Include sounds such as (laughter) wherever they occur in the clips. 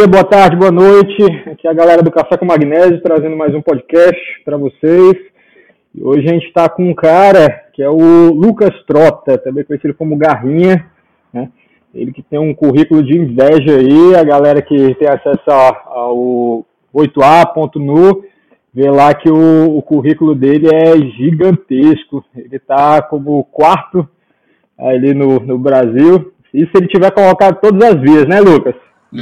dia, boa tarde, boa noite. Aqui é a galera do Café com Magnésio trazendo mais um podcast para vocês. E hoje a gente está com um cara que é o Lucas Trota, também conhecido como Garrinha. Né? Ele que tem um currículo de inveja aí, a galera que tem acesso ao 8a.nu, vê lá que o, o currículo dele é gigantesco. Ele está como quarto ali no, no Brasil. E se ele tiver colocado todas as vias, né, Lucas?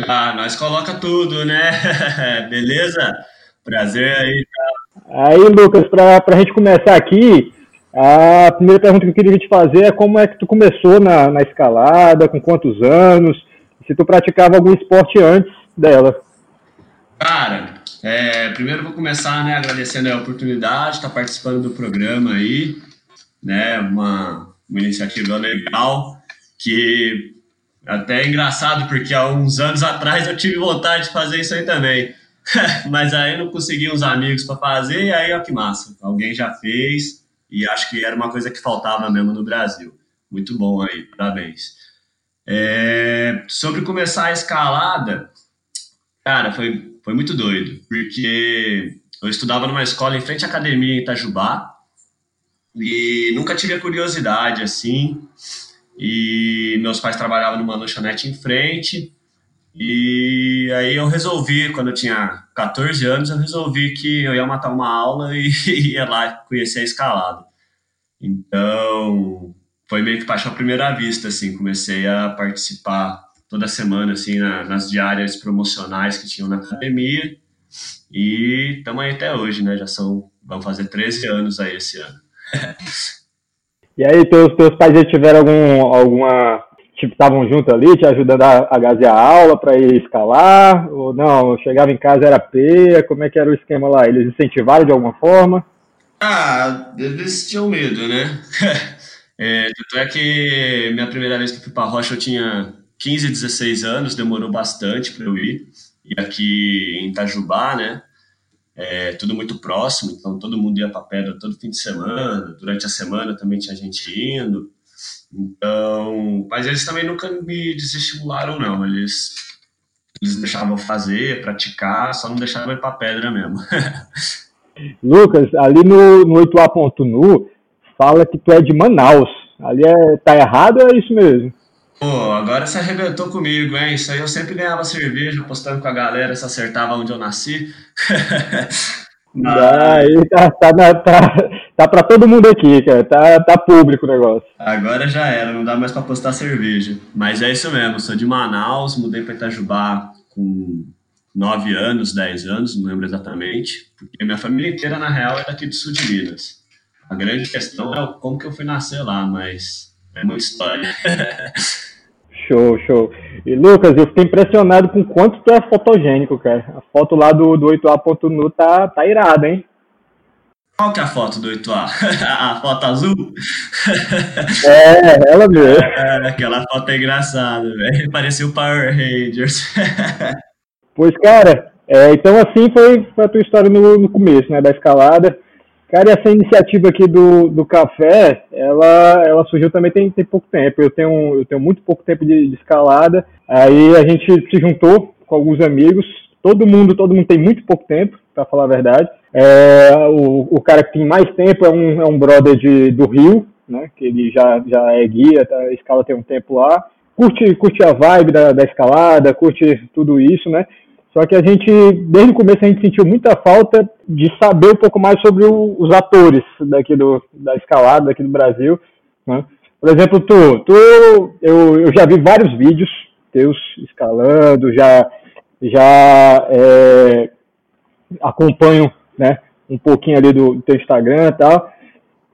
Ah, nós coloca tudo, né? (laughs) Beleza? Prazer aí. Tá? Aí, Lucas, para a gente começar aqui, a primeira pergunta que eu queria te fazer é como é que tu começou na, na escalada, com quantos anos, se tu praticava algum esporte antes dela. Cara, é, primeiro vou começar né, agradecendo a oportunidade de estar participando do programa aí, né, uma, uma iniciativa legal que até é engraçado, porque há uns anos atrás eu tive vontade de fazer isso aí também. (laughs) Mas aí eu não consegui uns amigos para fazer, e aí, ó, que massa. Alguém já fez, e acho que era uma coisa que faltava mesmo no Brasil. Muito bom aí, parabéns. É, sobre começar a escalada, cara, foi, foi muito doido, porque eu estudava numa escola em frente à academia em Itajubá, e nunca tive a curiosidade assim. E meus pais trabalhavam numa lanchonete em frente. E aí eu resolvi, quando eu tinha 14 anos, eu resolvi que eu ia matar uma aula (laughs) e ia lá conhecer a escalada. Então, foi meio que paixão à primeira vista, assim, comecei a participar toda semana, assim, na, nas diárias promocionais que tinham na academia, e estamos aí até hoje, né, já são, vão fazer 13 anos aí esse ano. (laughs) E aí, teus, teus pais já tiveram algum, alguma. Tipo, estavam junto ali, te ajudando a, a a aula para ir escalar? Ou não, chegava em casa era peia? Como é que era o esquema lá? Eles incentivaram de alguma forma? Ah, eles tinham medo, né? (laughs) é, tanto é que minha primeira vez que fui para Rocha eu tinha 15, 16 anos, demorou bastante para eu ir. E aqui em Itajubá, né? É, tudo muito próximo, então todo mundo ia para pedra todo fim de semana, durante a semana também tinha gente indo. Então, mas eles também nunca me desestimularam, não. Eles, eles deixavam fazer, praticar, só não deixavam ir para pedra mesmo. (laughs) Lucas, ali no, no 8A.nu, fala que tu é de Manaus. Ali é, tá errado ou é isso mesmo? Pô, agora você arrebentou comigo, hein? Isso aí eu sempre ganhava cerveja postando com a galera, se acertava onde eu nasci. (laughs) Aí tá, tá, tá, tá pra todo mundo aqui, cara. Tá, tá público o negócio. Agora já era, não dá mais pra postar cerveja. Mas é isso mesmo, sou de Manaus, mudei pra Itajubá com 9 anos, 10 anos, não lembro exatamente. Porque minha família inteira, na real, é daqui do sul de Minas. A grande questão é como que eu fui nascer lá, mas é muita história. (laughs) Show, show. E Lucas, eu fiquei impressionado com quanto tu é fotogênico, cara. A foto lá do, do 8A.nu tá, tá irada, hein? Qual que é a foto do 8A? (laughs) a foto azul? É, ela mesmo. (laughs) É, aquela foto é engraçada, velho. Parecia o Power Rangers. (laughs) pois, cara, é, então assim foi, a tua história no, no começo, né, da escalada. Cara, essa iniciativa aqui do, do café, ela, ela surgiu também tem, tem pouco tempo. Eu tenho, eu tenho muito pouco tempo de, de escalada. Aí a gente se juntou com alguns amigos. Todo mundo, todo mundo tem muito pouco tempo, para falar a verdade. É, o, o cara que tem mais tempo é um, é um brother de, do Rio, né? Que ele já, já é guia, tá, escala tem um tempo lá. Curte, curte a vibe da, da escalada, curte tudo isso, né? Só que a gente, desde o começo, a gente sentiu muita falta de saber um pouco mais sobre o, os atores daqui do, da escalada, daqui do Brasil. Né? Por exemplo, tu, tu eu, eu já vi vários vídeos teus escalando, já, já é, acompanho né, um pouquinho ali do, do teu Instagram e tal.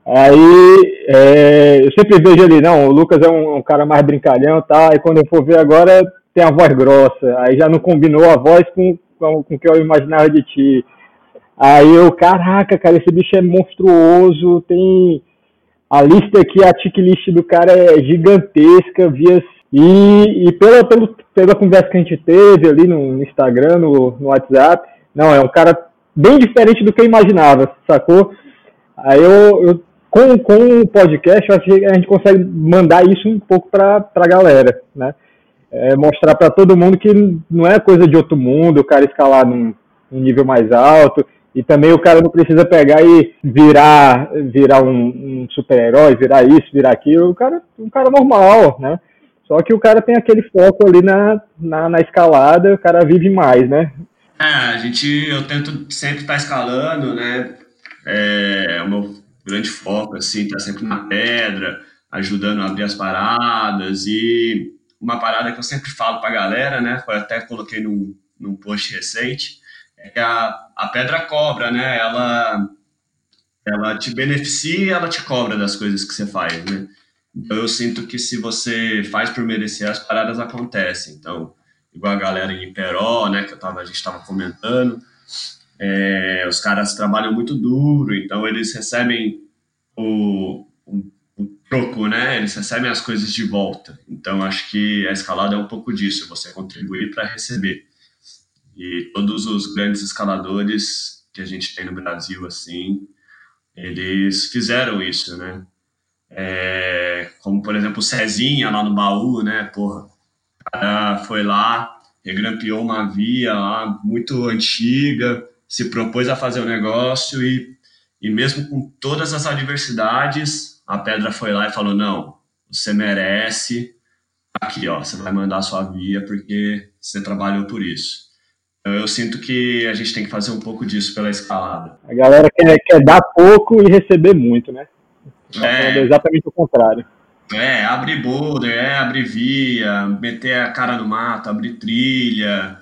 Aí é, eu sempre vejo ali, não, o Lucas é um, um cara mais brincalhão tal, e quando eu for ver agora tem a voz grossa, aí já não combinou a voz com, com, com o que eu imaginava de ti. Aí eu, caraca, cara, esse bicho é monstruoso, tem a lista aqui, a checklist do cara é gigantesca, via e, e pela, pela, pela conversa que a gente teve ali no Instagram, no, no WhatsApp, não, é um cara bem diferente do que eu imaginava, sacou? Aí eu, eu com, com o podcast, eu acho que a gente consegue mandar isso um pouco para a galera, né? É mostrar para todo mundo que não é coisa de outro mundo o cara escalar num, num nível mais alto. E também o cara não precisa pegar e virar, virar um, um super-herói, virar isso, virar aquilo. O cara, um cara normal, né? Só que o cara tem aquele foco ali na, na, na escalada, o cara vive mais, né? É, a gente, eu tento sempre estar tá escalando, né? É, o meu grande foco, assim, tá sempre na pedra, ajudando a abrir as paradas e uma parada que eu sempre falo pra galera, né? Até coloquei num, num post recente, é que a, a pedra cobra, né? Ela, ela te beneficia e ela te cobra das coisas que você faz, né? Então eu sinto que se você faz por merecer, as paradas acontecem. Então, igual a galera em Iperó, né? Que eu tava, a gente estava comentando, é, os caras trabalham muito duro, então eles recebem o, o troco, né? Eles recebem as coisas de volta. Então acho que a escalada é um pouco disso, você contribuir para receber. E todos os grandes escaladores que a gente tem no Brasil, assim, eles fizeram isso, né? É, como, por exemplo, o Cezinha lá no baú, né? Porra, o cara foi lá, regrampeou uma via lá muito antiga, se propôs a fazer o negócio e, e mesmo com todas as adversidades, a pedra foi lá e falou: não, você merece, aqui, ó, você vai mandar sua via porque você trabalhou por isso. Eu sinto que a gente tem que fazer um pouco disso pela escalada. A galera quer, quer dar pouco e receber muito, né? É, exatamente o contrário. É, abrir boulder, é abrir via, meter a cara no mato, abrir trilha.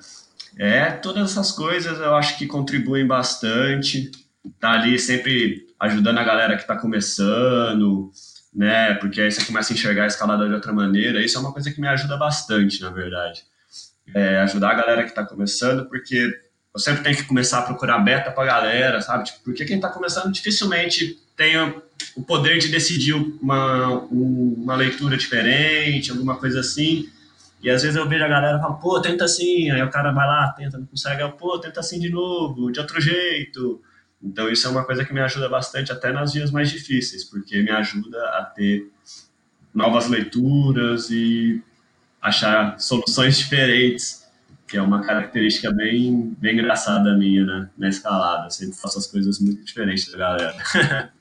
É, todas essas coisas eu acho que contribuem bastante. Tá ali sempre ajudando a galera que tá começando, né? Porque aí você começa a enxergar a escalada de outra maneira. Isso é uma coisa que me ajuda bastante, na verdade é, ajudar a galera que está começando, porque eu sempre tenho que começar a procurar beta para a galera, sabe? Tipo, porque quem está começando dificilmente tem o poder de decidir uma, uma leitura diferente, alguma coisa assim. E às vezes eu vejo a galera falar, pô, tenta assim, aí o cara vai lá, tenta, não consegue, pô, tenta assim de novo, de outro jeito. Então isso é uma coisa que me ajuda bastante até nas dias mais difíceis, porque me ajuda a ter novas leituras e achar soluções diferentes, que é uma característica bem, bem engraçada minha né, na escalada. Sempre faço as coisas muito diferentes da galera. (laughs)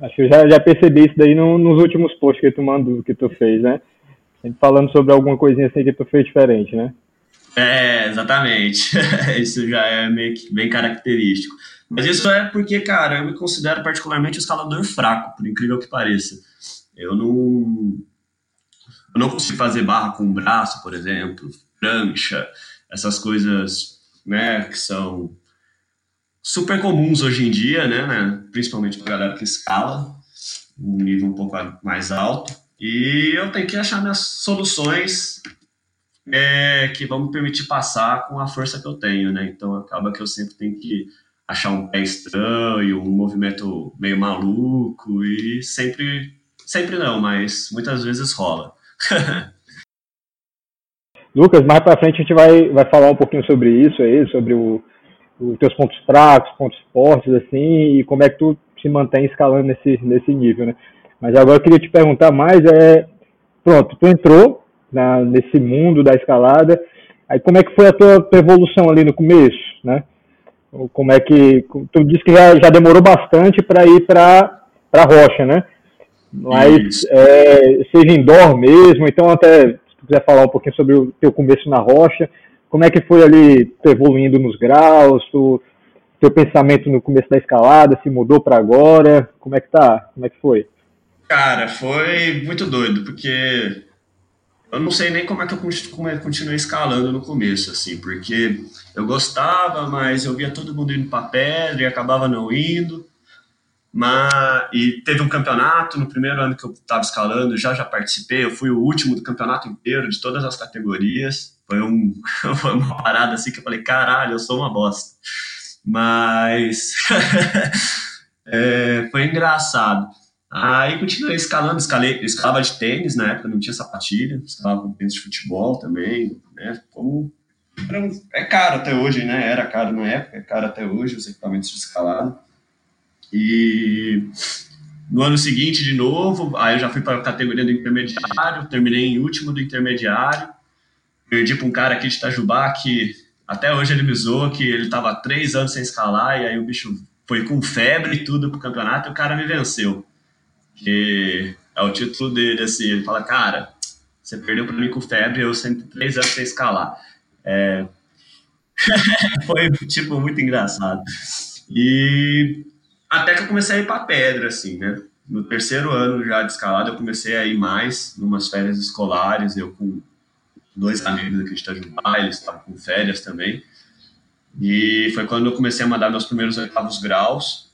Acho que eu já, já percebi isso daí no, nos últimos posts que tu mandou, que tu fez, né? Sempre falando sobre alguma coisinha assim que tu fez diferente, né? É, exatamente. (laughs) isso já é meio que bem característico. Mas isso é porque, cara, eu me considero particularmente um escalador fraco, por incrível que pareça. Eu não, eu não consigo fazer barra com o braço, por exemplo, prancha, essas coisas, né, que são super comuns hoje em dia, né, né principalmente para galera que escala, um nível um pouco mais alto. E eu tenho que achar minhas soluções é, que vão me permitir passar com a força que eu tenho, né? Então acaba que eu sempre tenho que achar um pé estranho, um movimento meio maluco e sempre, sempre não, mas muitas vezes rola. (laughs) Lucas, mais para frente a gente vai, vai falar um pouquinho sobre isso aí, sobre o, os teus pontos fracos, pontos fortes, assim, e como é que tu se mantém escalando nesse, nesse nível, né? Mas agora eu queria te perguntar mais, é, pronto, tu entrou na, nesse mundo da escalada, aí como é que foi a tua, evolução ali no começo, né? Como é que, tu disse que já, já demorou bastante para ir para a rocha, né? Mas é, seja indoor mesmo, então até se tu quiser falar um pouquinho sobre o teu começo na rocha, como é que foi ali evoluindo nos graus, o teu pensamento no começo da escalada, se mudou para agora, como é que tá? Como é que foi? Cara, foi muito doido, porque eu não sei nem como é que eu continuei escalando no começo, assim, porque eu gostava, mas eu via todo mundo indo para pedra e acabava não indo. Mas, e teve um campeonato no primeiro ano que eu estava escalando, já já participei, eu fui o último do campeonato inteiro, de todas as categorias. Foi, um, (laughs) foi uma parada assim que eu falei, caralho, eu sou uma bosta. Mas (laughs) é, foi engraçado. Aí continuei escalando, escalei, escalava de tênis na época, não tinha sapatilha, escalava com tênis de futebol também, né? Como, é caro até hoje, né? Era caro na época, é caro até hoje os equipamentos de escalada. E no ano seguinte, de novo, aí eu já fui para a categoria do intermediário, terminei em último do intermediário, perdi para um cara aqui de Itajubá que até hoje ele me zoou que ele estava três anos sem escalar e aí o bicho foi com febre e tudo pro campeonato e o cara me venceu. Que é o título dele, assim, ele fala, cara, você perdeu para mim com febre, eu sempre três anos sem escalar. É... (laughs) foi, tipo, muito engraçado. E até que eu comecei a ir para pedra, assim, né? No terceiro ano já de escalada, eu comecei a ir mais, numas férias escolares, eu com dois amigos aqui de Itajubá, eles estavam com férias também. E foi quando eu comecei a mandar meus primeiros oitavos graus.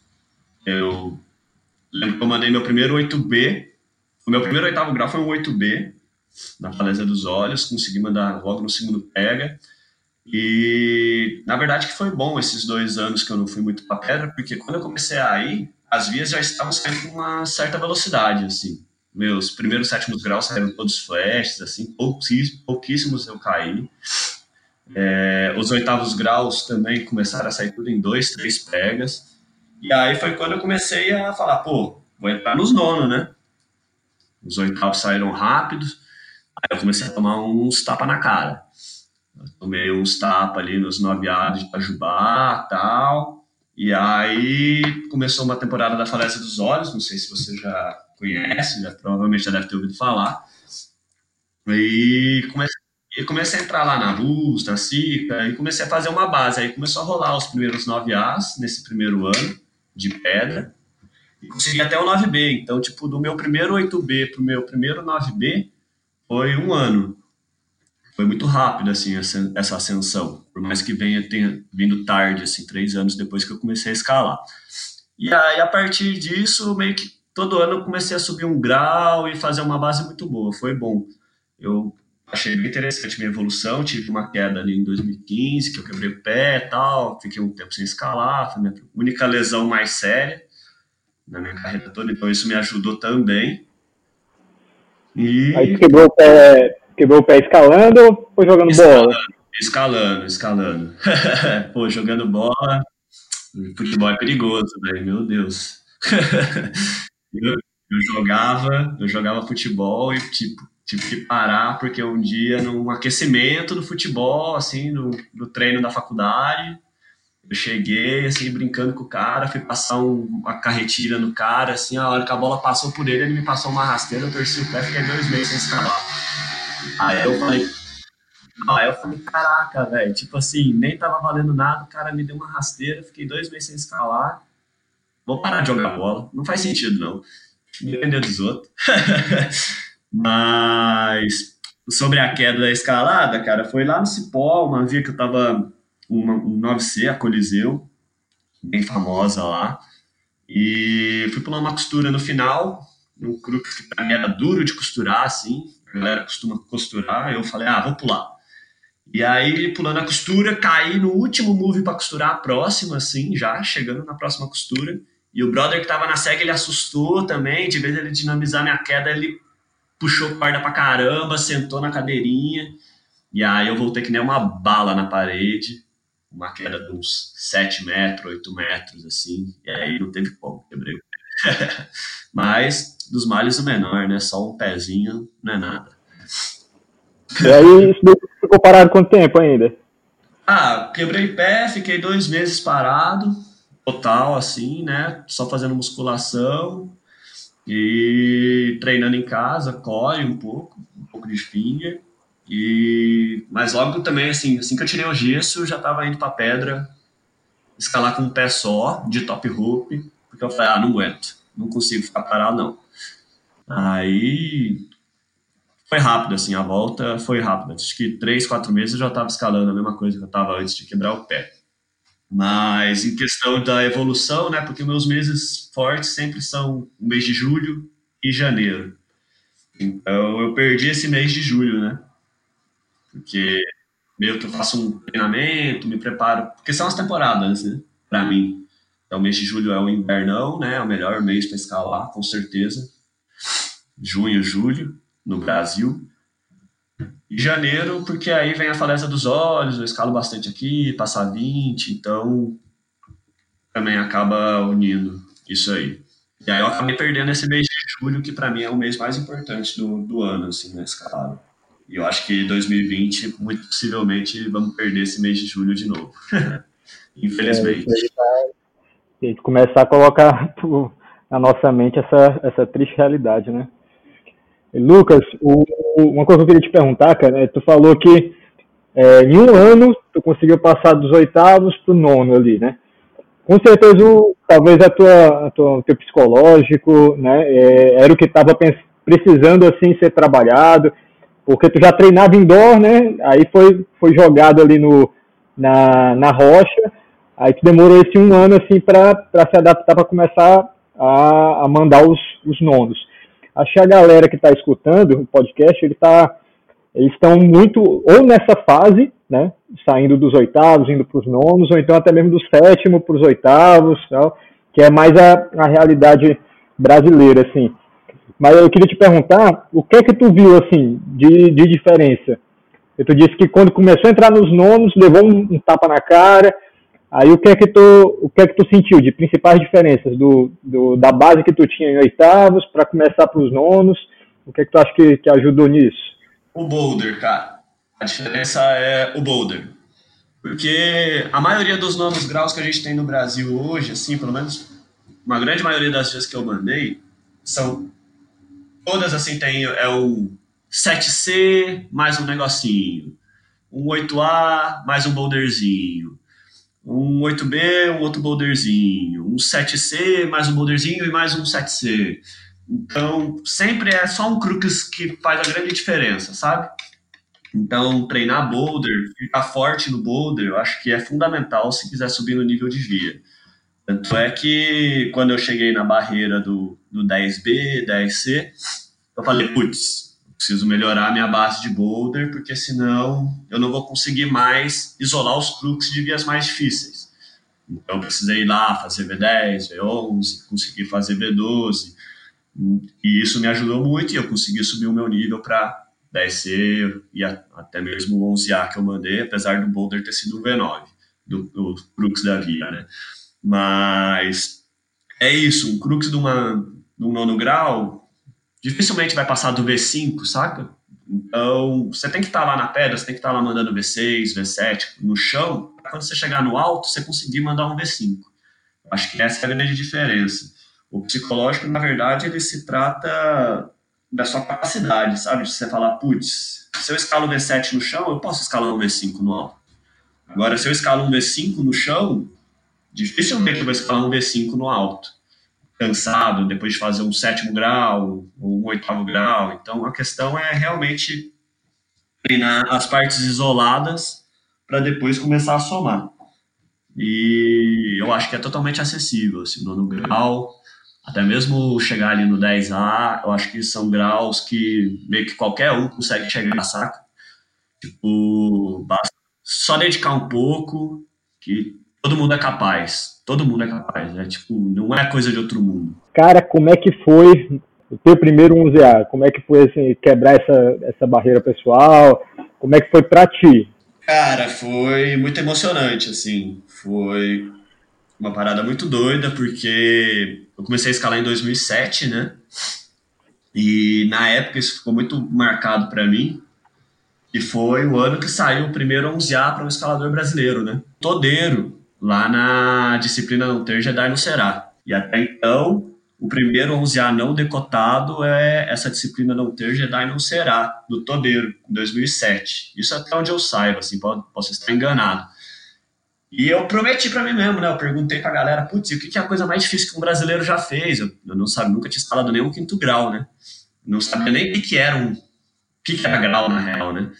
Eu lembro que eu mandei meu primeiro 8B. O meu primeiro oitavo grau foi um 8B, na falésia dos olhos. Consegui mandar logo no segundo pega. E na verdade que foi bom esses dois anos que eu não fui muito para pedra, porque quando eu comecei a ir, as vias já estavam saindo com uma certa velocidade, assim. Meus primeiros sétimos graus saíram todos flashes, assim, pouquíssimos, pouquíssimos eu caí. É, os oitavos graus também começaram a sair tudo em dois, três pegas. E aí foi quando eu comecei a falar, pô, vou entrar nos nonos, né? Os oitavos saíram rápidos. Aí eu comecei a tomar uns tapas na cara. Eu tomei uns tapas ali nos noviados de Itajubá tal. E aí começou uma temporada da Falésia dos Olhos, não sei se você já conhece, já, provavelmente já deve ter ouvido falar. E comecei, comecei a entrar lá na Luz, na Sica, e comecei a fazer uma base. Aí começou a rolar os primeiros 9As nesse primeiro ano de pedra. E consegui até o 9B. Então, tipo, do meu primeiro 8B pro meu primeiro 9B foi um ano foi muito rápido assim essa, ascensão, por mais que venha tenha vindo tarde, assim, três anos depois que eu comecei a escalar. E aí a partir disso, meio que todo ano eu comecei a subir um grau e fazer uma base muito boa, foi bom. Eu achei bem interessante minha evolução, tive uma queda ali em 2015, que eu quebrei o pé e tal, fiquei um tempo sem escalar, foi minha única lesão mais séria na minha carreira toda, então isso me ajudou também. E... Aí quebrou o pé Quebrou o pé escalando ou foi jogando escalando, bola? Escalando, escalando. (laughs) Pô, jogando bola. Futebol é perigoso, velho. Meu Deus. (laughs) eu, eu, jogava, eu jogava futebol e tipo, tive que parar porque um dia num aquecimento do futebol, assim, no, no treino da faculdade, eu cheguei, assim, brincando com o cara, fui passar um, uma carretilha no cara, assim, a hora que a bola passou por ele, ele me passou uma rasteira, eu torci o pé, fiquei dois meses sem escalar. Aí eu falei, aí eu falei, caraca, velho, tipo assim, nem tava valendo nada, o cara me deu uma rasteira, fiquei dois meses sem escalar, vou parar de jogar bola, não faz sentido não, depender dos outros. (laughs) Mas sobre a queda da escalada, cara, foi lá no Cipó, uma via que eu tava, uma, um 9C, a Coliseu, bem famosa lá, e fui pular uma costura no final, um crux que pra mim era duro de costurar, assim, a galera costuma costurar, eu falei, ah, vou pular. E aí, pulando a costura, caí no último move para costurar a próxima, assim, já chegando na próxima costura. E o brother que tava na SEG, ele assustou também, de vez ele dinamizar minha queda, ele puxou corda pra caramba, sentou na cadeirinha. E aí eu voltei que nem uma bala na parede, uma queda de uns 7 metros, 8 metros, assim. E aí não teve como, quebrei o pé. (laughs) Mas dos males o menor, né? Só um pezinho não é nada. E aí, isso ficou parado quanto tempo ainda? Ah, quebrei pé, fiquei dois meses parado, total, assim, né? Só fazendo musculação e treinando em casa, core um pouco, um pouco de finger. E... Mas logo também, assim, assim que eu tirei o gesso, já tava indo pra pedra, escalar com um pé só, de top rope, porque eu falei, ah, não aguento, não consigo ficar parado, não. Aí foi rápido, assim, a volta foi rápida. Acho que três, quatro meses eu já estava escalando a mesma coisa que eu estava antes de quebrar o pé. Mas em questão da evolução, né, porque meus meses fortes sempre são o mês de julho e janeiro. Então eu perdi esse mês de julho, né? Porque meio que eu faço um treinamento, me preparo, porque são as temporadas, né, para mim. Então o mês de julho é o invernão, né, é o melhor mês para escalar, com certeza junho, julho, no Brasil. Janeiro, porque aí vem a falésia dos olhos, eu escalo bastante aqui, passar 20, então também acaba unindo isso aí. E aí eu acabei perdendo esse mês de julho, que para mim é o mês mais importante do, do ano, assim, na escalada. E eu acho que 2020, muito possivelmente, vamos perder esse mês de julho de novo. (laughs) Infelizmente. É, tá, a gente começar a colocar (laughs) na nossa mente essa, essa triste realidade, né? Lucas, o, uma coisa que eu queria te perguntar, cara, é, tu falou que é, em um ano tu conseguiu passar dos oitavos para o nono ali, né? Com certeza, talvez a tua, a tua, o teu psicológico, né, é, era o que estava precisando assim ser trabalhado, porque tu já treinava indoor, né? Aí foi, foi jogado ali no, na, na rocha, aí tu demorou esse um ano assim para se adaptar para começar a, a mandar os, os nonos. Acho que a galera que está escutando o podcast, ele tá, eles estão muito ou nessa fase, né, saindo dos oitavos, indo para os nonos, ou então até mesmo do sétimo para os oitavos, tal, que é mais a, a realidade brasileira, assim. Mas eu queria te perguntar, o que é que tu viu, assim, de, de diferença? Tu disse que quando começou a entrar nos nonos, levou um, um tapa na cara, Aí o que é que tu, o que é que tu sentiu de principais diferenças do, do da base que tu tinha em oitavos para começar para os nonos? O que é que tu acha que, que ajudou nisso? O boulder, cara. A diferença é o boulder. Porque a maioria dos nonos graus que a gente tem no Brasil hoje, assim, pelo menos uma grande maioria das vezes que eu mandei, são todas assim, tem é o 7C mais um negocinho, um 8A mais um boulderzinho, um 8B, um outro boulderzinho, um 7C, mais um boulderzinho e mais um 7C. Então, sempre é só um crux que faz a grande diferença, sabe? Então, treinar boulder, ficar forte no boulder, eu acho que é fundamental se quiser subir no nível de via. Tanto é que quando eu cheguei na barreira do, do 10B, 10C, eu falei, putz, preciso melhorar minha base de boulder, porque senão eu não vou conseguir mais isolar os crux de vias mais difíceis. Então, eu precisei ir lá fazer V10, V11, conseguir fazer V12, e isso me ajudou muito, e eu consegui subir o meu nível para 10C e até mesmo o 11A que eu mandei, apesar do boulder ter sido um V9, do, do crux da via, né? Mas é isso, um crux de, uma, de um nono grau dificilmente vai passar do V5, saca? Então, você tem que estar tá lá na pedra, você tem que estar tá lá mandando V6, V7 no chão, para quando você chegar no alto, você conseguir mandar um V5. Acho que essa é a grande diferença. O psicológico, na verdade, ele se trata da sua capacidade, sabe? De você falar, putz, se eu escalo um V7 no chão, eu posso escalar um V5 no alto. Agora, se eu escalo um V5 no chão, dificilmente eu vou escalar um V5 no alto cansado depois de fazer um sétimo grau ou um oitavo grau. Então, a questão é realmente treinar as partes isoladas para depois começar a somar. E eu acho que é totalmente acessível, assim, no grau, até mesmo chegar ali no 10A, eu acho que são graus que meio que qualquer um consegue chegar, saca? Tipo, basta só dedicar um pouco, que todo mundo é capaz. Todo mundo é capaz, né? Tipo, não é coisa de outro mundo. Cara, como é que foi o teu primeiro 11A? Como é que foi assim, quebrar essa, essa barreira pessoal? Como é que foi para ti? Cara, foi muito emocionante, assim. Foi uma parada muito doida, porque eu comecei a escalar em 2007, né? E na época isso ficou muito marcado para mim, e foi o ano que saiu o primeiro 11A para um escalador brasileiro, né? Todeiro, lá na disciplina não ter Jedi no Será. E até então, o primeiro 11A não decotado é essa disciplina não ter Jedi não será, do Todeiro, em 2007. Isso até onde eu saiba, assim, posso estar enganado. E eu prometi para mim mesmo, né? Eu perguntei pra galera, putz, o que é a coisa mais difícil que um brasileiro já fez? Eu, eu não sabia, nunca tinha instalado nenhum quinto grau, né? Não sabia nem o que, que era um. O que, que era grau, na real, né?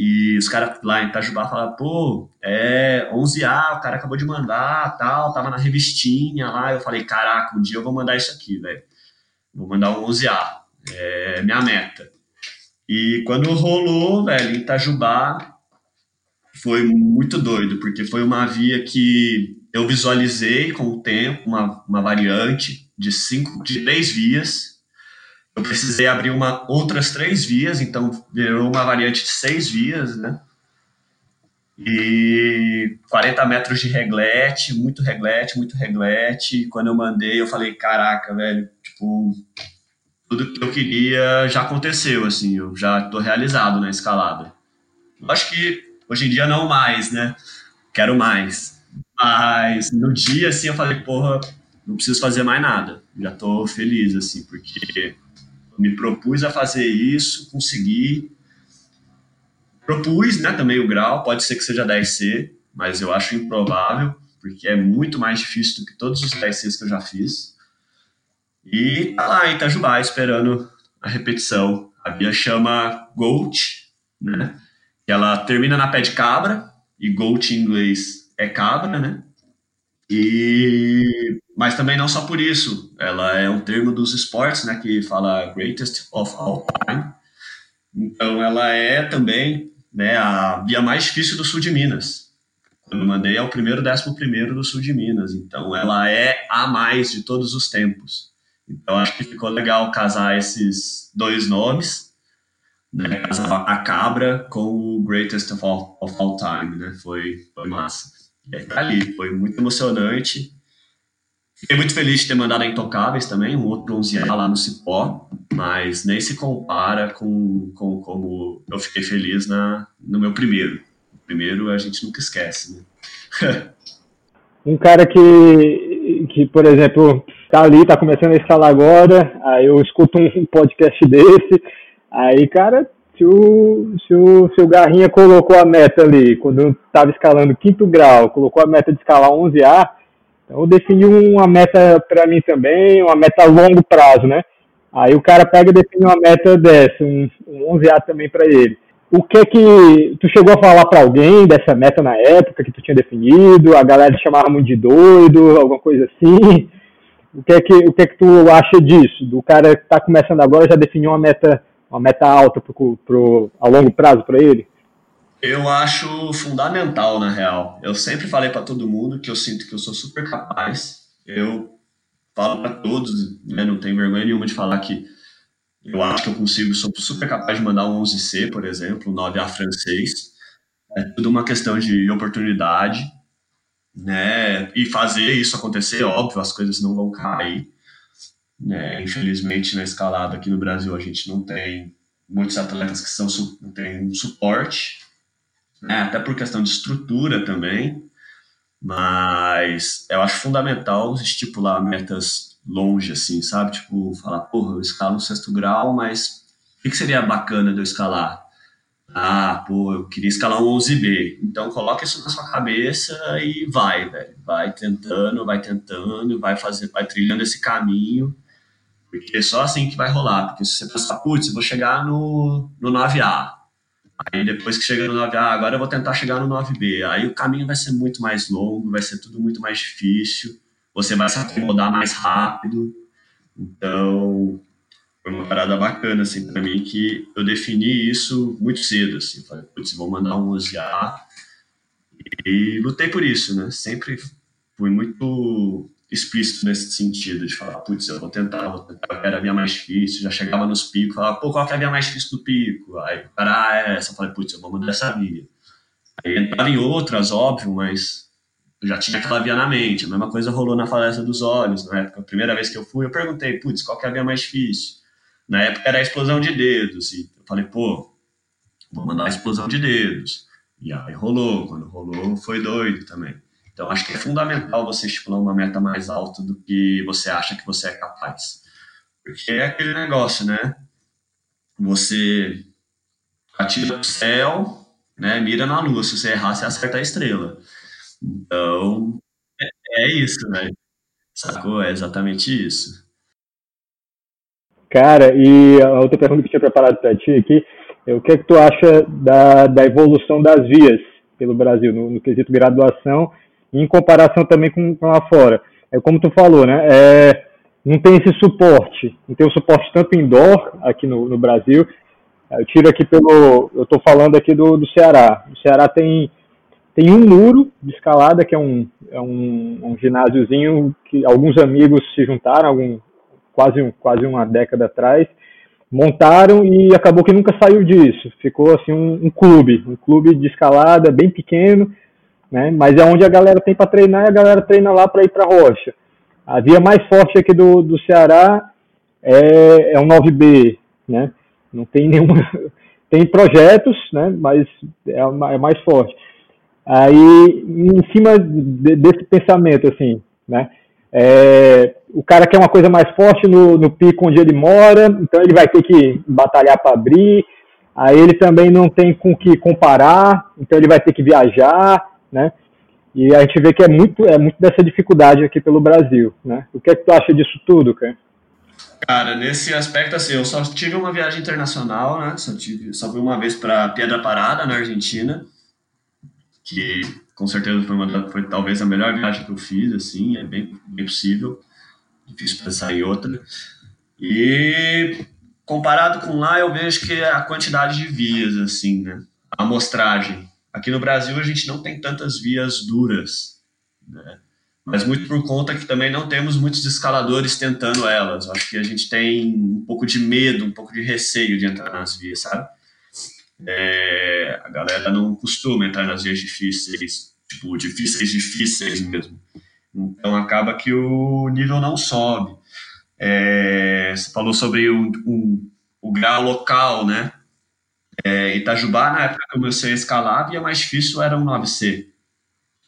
E os caras lá em Itajubá falaram, pô, é 11A, o cara acabou de mandar, tal, tava na revistinha lá. Eu falei, caraca, um dia eu vou mandar isso aqui, velho. Vou mandar um 11A, é minha meta. E quando rolou, velho, em Itajubá, foi muito doido, porque foi uma via que eu visualizei com o tempo, uma, uma variante de cinco, de três vias, eu precisei abrir uma, outras três vias, então virou uma variante de seis vias, né? e 40 metros de reglete, muito reglete, muito reglete. Quando eu mandei, eu falei, caraca, velho, tipo, tudo que eu queria já aconteceu, assim, eu já tô realizado na escalada. Eu acho que hoje em dia não mais, né? Quero mais. Mas no dia, assim, eu falei, porra, não preciso fazer mais nada. Já tô feliz, assim, porque me propus a fazer isso, consegui, Propus né, também o grau, pode ser que seja 10C, mas eu acho improvável, porque é muito mais difícil do que todos os 10Cs que eu já fiz. E tá lá em Itajubá esperando a repetição. A Bia chama Goat, né? Ela termina na pé de cabra, e Goat em inglês é cabra, né? E mas também não só por isso, ela é um termo dos esportes, né, que fala greatest of all time. Então ela é também né, a via mais difícil do sul de Minas. Quando eu mandei é o primeiro décimo primeiro do sul de Minas, então ela é a mais de todos os tempos. Então acho que ficou legal casar esses dois nomes, né, a cabra com o greatest of all, of all time, né, foi, foi massa. E aí tá ali, foi muito emocionante Fiquei muito feliz de ter mandado a Intocáveis também, um outro 11 lá no Cipó, mas nem se compara com, com como eu fiquei feliz na, no meu primeiro. O primeiro a gente nunca esquece, né? (laughs) um cara que, que, por exemplo, tá ali, tá começando a escalar agora, aí eu escuto um (laughs) podcast desse, aí, cara, se o, se o, se o Garrinha colocou a meta ali, quando eu tava escalando quinto grau, colocou a meta de escalar 11A, então, eu defini uma meta para mim também, uma meta a longo prazo, né? Aí o cara pega e define uma meta dessa, um, um 11A também para ele. O que é que tu chegou a falar para alguém dessa meta na época que tu tinha definido? A galera te chamava muito de doido, alguma coisa assim? O que é que, o que, é que tu acha disso? Do cara que está começando agora já definiu uma meta, uma meta alta pro, pro, a longo prazo para ele? Eu acho fundamental, na real. Eu sempre falei para todo mundo que eu sinto que eu sou super capaz. Eu falo para todos, né, não tenho vergonha nenhuma de falar que eu acho que eu consigo, sou super capaz de mandar um 11C, por exemplo, um 9A francês. É tudo uma questão de oportunidade, né? E fazer isso acontecer, óbvio, as coisas não vão cair. Né? Infelizmente, na escalada aqui no Brasil, a gente não tem muitos atletas que são, não tem um suporte né? até por questão de estrutura também, mas eu acho fundamental estipular metas longe, assim, sabe? Tipo, falar, porra, eu escalo no sexto grau, mas o que, seria bacana de eu escalar? Ah, pô, eu queria escalar um 11B. Então coloca isso na sua cabeça e vai, velho. Vai tentando, vai tentando, vai fazer, vai trilhando esse caminho. Porque é só assim que vai rolar. Porque se você pensar, putz, vou chegar no, no 9A. Aí depois que chega no 9A, ah, agora eu vou tentar chegar no 9B. Aí o caminho vai ser muito mais longo, vai ser tudo muito mais difícil, você vai se acomodar mais rápido. Então, foi uma parada bacana, assim, para mim, que eu defini isso muito cedo, assim. Falei, putz, vou mandar um 11A. E lutei por isso, né? Sempre fui muito explícito nesse sentido, de falar, putz, eu vou tentar, vou tentar, eu quero a via mais difícil, já chegava nos picos, falava, pô, qual que é a via mais difícil do pico? Aí cara, ah, é essa, eu falei, putz, eu vou mudar essa via. Aí entrava em outras, óbvio, mas eu já tinha aquela via na mente, a mesma coisa rolou na falência dos olhos, na época, a primeira vez que eu fui, eu perguntei, putz, qual que é a via mais difícil? Na época era a explosão de dedos, e eu falei, pô, vou mandar a explosão de dedos. E aí rolou, quando rolou foi doido também. Então, acho que é fundamental você estipular uma meta mais alta do que você acha que você é capaz. Porque é aquele negócio, né? Você atira no céu, né? mira na lua. Se você errar, você acerta a estrela. Então, é, é isso, velho. Sacou? É exatamente isso. Cara, e a outra pergunta que tinha preparado para ti aqui é o que é que tu acha da, da evolução das vias pelo Brasil, no, no quesito graduação em comparação também com, com lá fora. É como tu falou, né? É, não tem esse suporte, não tem o suporte tanto indoor aqui no, no Brasil. Eu tiro aqui pelo, eu estou falando aqui do, do Ceará. O Ceará tem tem um muro de escalada que é um é um, um ginásiozinho que alguns amigos se juntaram, algum quase um, quase uma década atrás montaram e acabou que nunca saiu disso. Ficou assim um, um clube, um clube de escalada bem pequeno, né? Mas é onde a galera tem para treinar e a galera treina lá para ir para rocha. A via mais forte aqui do, do Ceará é, é um 9B, né? Não tem nenhuma. (laughs) Tem projetos, né? Mas é, é mais forte. Aí, em cima de, desse pensamento, assim, né? É, o cara quer uma coisa mais forte no, no pico onde ele mora, então ele vai ter que batalhar para abrir. Aí ele também não tem com que comparar, então ele vai ter que viajar, né? E a gente vê que é muito, é muito dessa dificuldade aqui pelo Brasil, né? O que é que tu acha disso tudo, cara? Cara, nesse aspecto, assim, eu só tive uma viagem internacional, né? Só, tive, só fui uma vez para Pedra Parada, na Argentina, que com certeza foi, uma, foi talvez a melhor viagem que eu fiz, assim, é bem, bem possível. Difícil pensar em outra. E comparado com lá, eu vejo que a quantidade de vias, assim, né? A amostragem. Aqui no Brasil a gente não tem tantas vias duras, né? mas muito por conta que também não temos muitos escaladores tentando elas. Acho que a gente tem um pouco de medo, um pouco de receio de entrar nas vias, sabe? É, a galera não costuma entrar nas vias difíceis, tipo, difíceis, difíceis mesmo. Então acaba que o nível não sobe. É, você falou sobre o, o, o grau local, né? É, Itajubá, na época que eu comecei a escalar, a mais difícil era um 9C.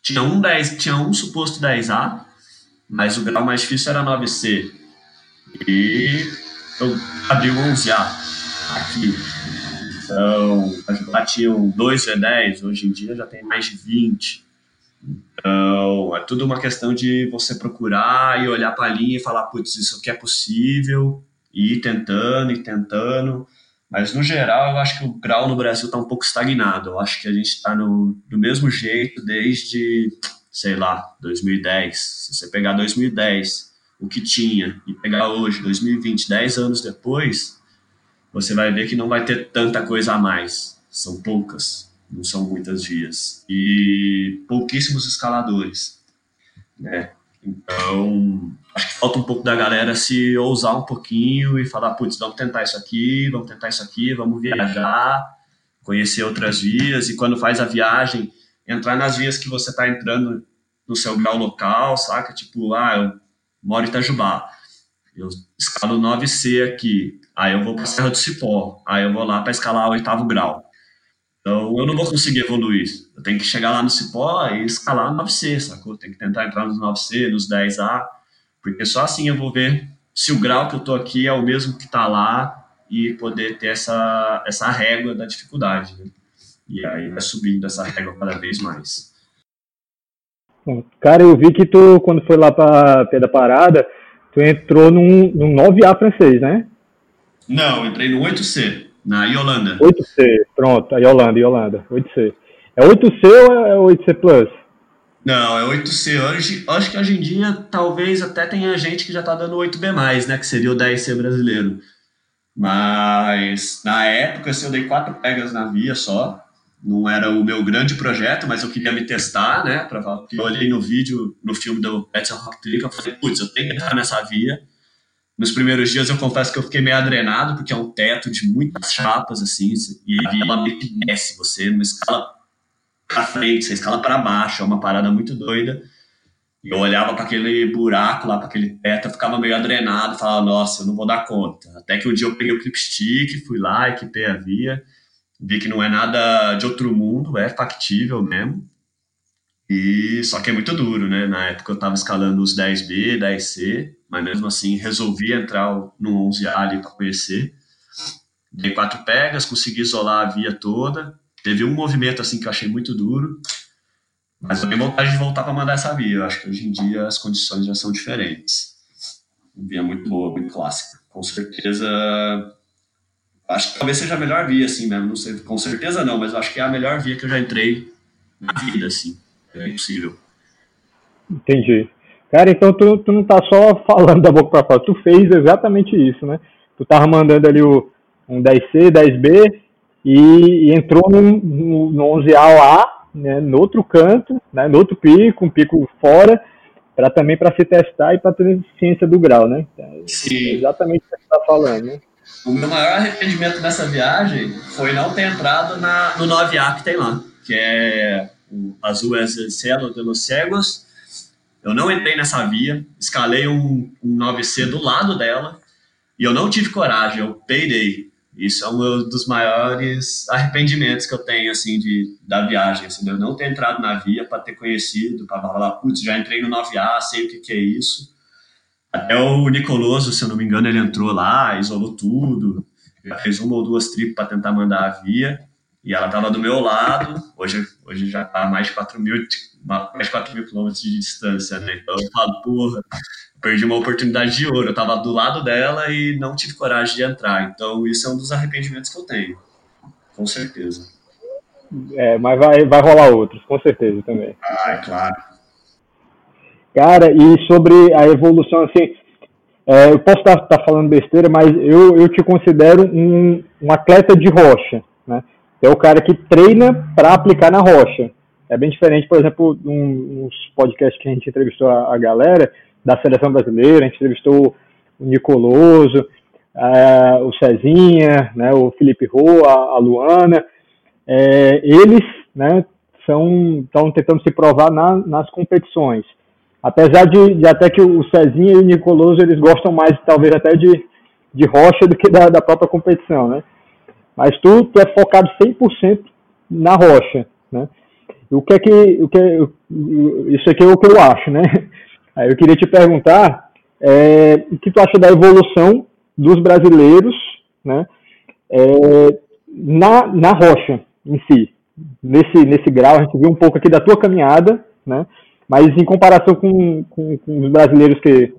Tinha um, 10, tinha um suposto 10A, mas o grau mais difícil era 9C. E eu abri o 11A aqui. Então, Itajubá tinha 2 V10, hoje em dia já tem mais de 20. Então, é tudo uma questão de você procurar e olhar para a linha e falar, putz, isso aqui é possível, e ir tentando e tentando. Mas, no geral, eu acho que o grau no Brasil está um pouco estagnado. Eu acho que a gente está do mesmo jeito desde, sei lá, 2010. Se você pegar 2010, o que tinha, e pegar hoje, 2020, 10 anos depois, você vai ver que não vai ter tanta coisa a mais. São poucas, não são muitas vias. E pouquíssimos escaladores. Né? Então, acho que falta um pouco da galera se ousar um pouquinho e falar, putz, vamos tentar isso aqui, vamos tentar isso aqui, vamos viajar, conhecer outras vias e quando faz a viagem, entrar nas vias que você está entrando no seu grau local, saca? Tipo, ah, eu moro em Itajubá, eu escalo 9C aqui, aí eu vou para Serra do Cipó, aí eu vou lá para escalar o oitavo grau. Então eu não vou conseguir evoluir. Eu tenho que chegar lá no Cipó e escalar no 9C, sacou? Tenho que tentar entrar nos 9C, nos 10A, porque só assim eu vou ver se o grau que eu tô aqui é o mesmo que tá lá e poder ter essa, essa régua da dificuldade. Né? E aí vai subindo essa régua cada vez mais. Cara, eu vi que tu, quando foi lá para Pedra Parada, tu entrou num, num 9A francês, né? Não, entrei no 8C. Na Yolanda. 8C, pronto, a Yolanda, Yolanda, 8C. É 8C ou é 8C Plus? Não, é 8C. Hoje, acho que hoje em dia talvez até tenha gente que já tá dando 8B, né? Que seria o 10C brasileiro. Mas na época assim, eu dei quatro pegas na via só. Não era o meu grande projeto, mas eu queria me testar, né? Pra, eu olhei no vídeo, no filme do Edson Rock Trick, eu falei, putz, eu tenho que entrar nessa via. Nos primeiros dias eu confesso que eu fiquei meio adrenado, porque é um teto de muitas chapas, assim, e ela meio que desce, você não escala para frente, você escala para baixo, é uma parada muito doida. E eu olhava para aquele buraco lá, para aquele teto, eu ficava meio adrenado, falava, nossa, eu não vou dar conta. Até que um dia eu peguei o clipstick, fui lá, equipei a via, vi que não é nada de outro mundo, é factível mesmo. E só que é muito duro, né? Na época eu estava escalando os 10B, 10C, mas mesmo assim resolvi entrar no 11A ali para conhecer. Dei quatro pegas, consegui isolar a via toda. Teve um movimento assim que eu achei muito duro, mas eu tenho vontade de voltar para mandar essa via. Eu acho que hoje em dia as condições já são diferentes. Via muito boa, muito clássica. Com certeza, acho que talvez seja a melhor via assim mesmo. Não sei, com certeza não, mas acho que é a melhor via que eu já entrei na vida assim. É impossível. Entendi. Cara, então tu, tu não tá só falando da boca para fora, tu fez exatamente isso, né? Tu tava mandando ali o, um 10C, 10B e, e entrou no, no, no 11A, né, no outro canto, né, no outro pico, um pico fora, para também para se testar e para ter ciência do grau, né? Sim. É exatamente o que você está falando, né? O meu maior arrependimento nessa viagem foi não ter entrado na, no 9A que tem lá, que é o Azul es el cielo de los cegos. Eu não entrei nessa via, escalei um, um 9C do lado dela e eu não tive coragem, eu peidei. Isso é um dos maiores arrependimentos que eu tenho, assim, de, da viagem, assim, de eu não ter entrado na via para ter conhecido, para falar, putz, já entrei no 9A, sei o que, que é isso. Até o Nicoloso, se eu não me engano, ele entrou lá, isolou tudo, já fez uma ou duas trips para tentar mandar a via, e ela estava do meu lado, hoje, hoje já está mais de 4 mil, mais de 4 mil quilômetros de distância, né? Então eu falo, porra, perdi uma oportunidade de ouro. Eu estava do lado dela e não tive coragem de entrar. Então, isso é um dos arrependimentos que eu tenho. Com certeza. É, mas vai, vai rolar outros, com certeza também. Ah, é claro. Cara, e sobre a evolução, assim, é, eu posso estar tá, tá falando besteira, mas eu, eu te considero um, um atleta de rocha, né? É o cara que treina para aplicar na rocha. É bem diferente, por exemplo, um, uns podcasts que a gente entrevistou a, a galera, da seleção brasileira, a gente entrevistou o Nicoloso, uh, o Cezinha, né, o Felipe Rô, a, a Luana, é, eles né, estão tentando se provar na, nas competições. Apesar de, de, até que o Cezinha e o Nicoloso eles gostam mais, talvez, até de, de rocha do que da, da própria competição, né? Mas tu, tu é focado 100% na rocha, né? O que é que, o que é, isso aqui é o que eu acho, né? (laughs) Aí eu queria te perguntar é, o que tu acha da evolução dos brasileiros né, é, na, na rocha em si. Nesse, nesse grau, a gente viu um pouco aqui da tua caminhada, né, mas em comparação com, com, com os brasileiros que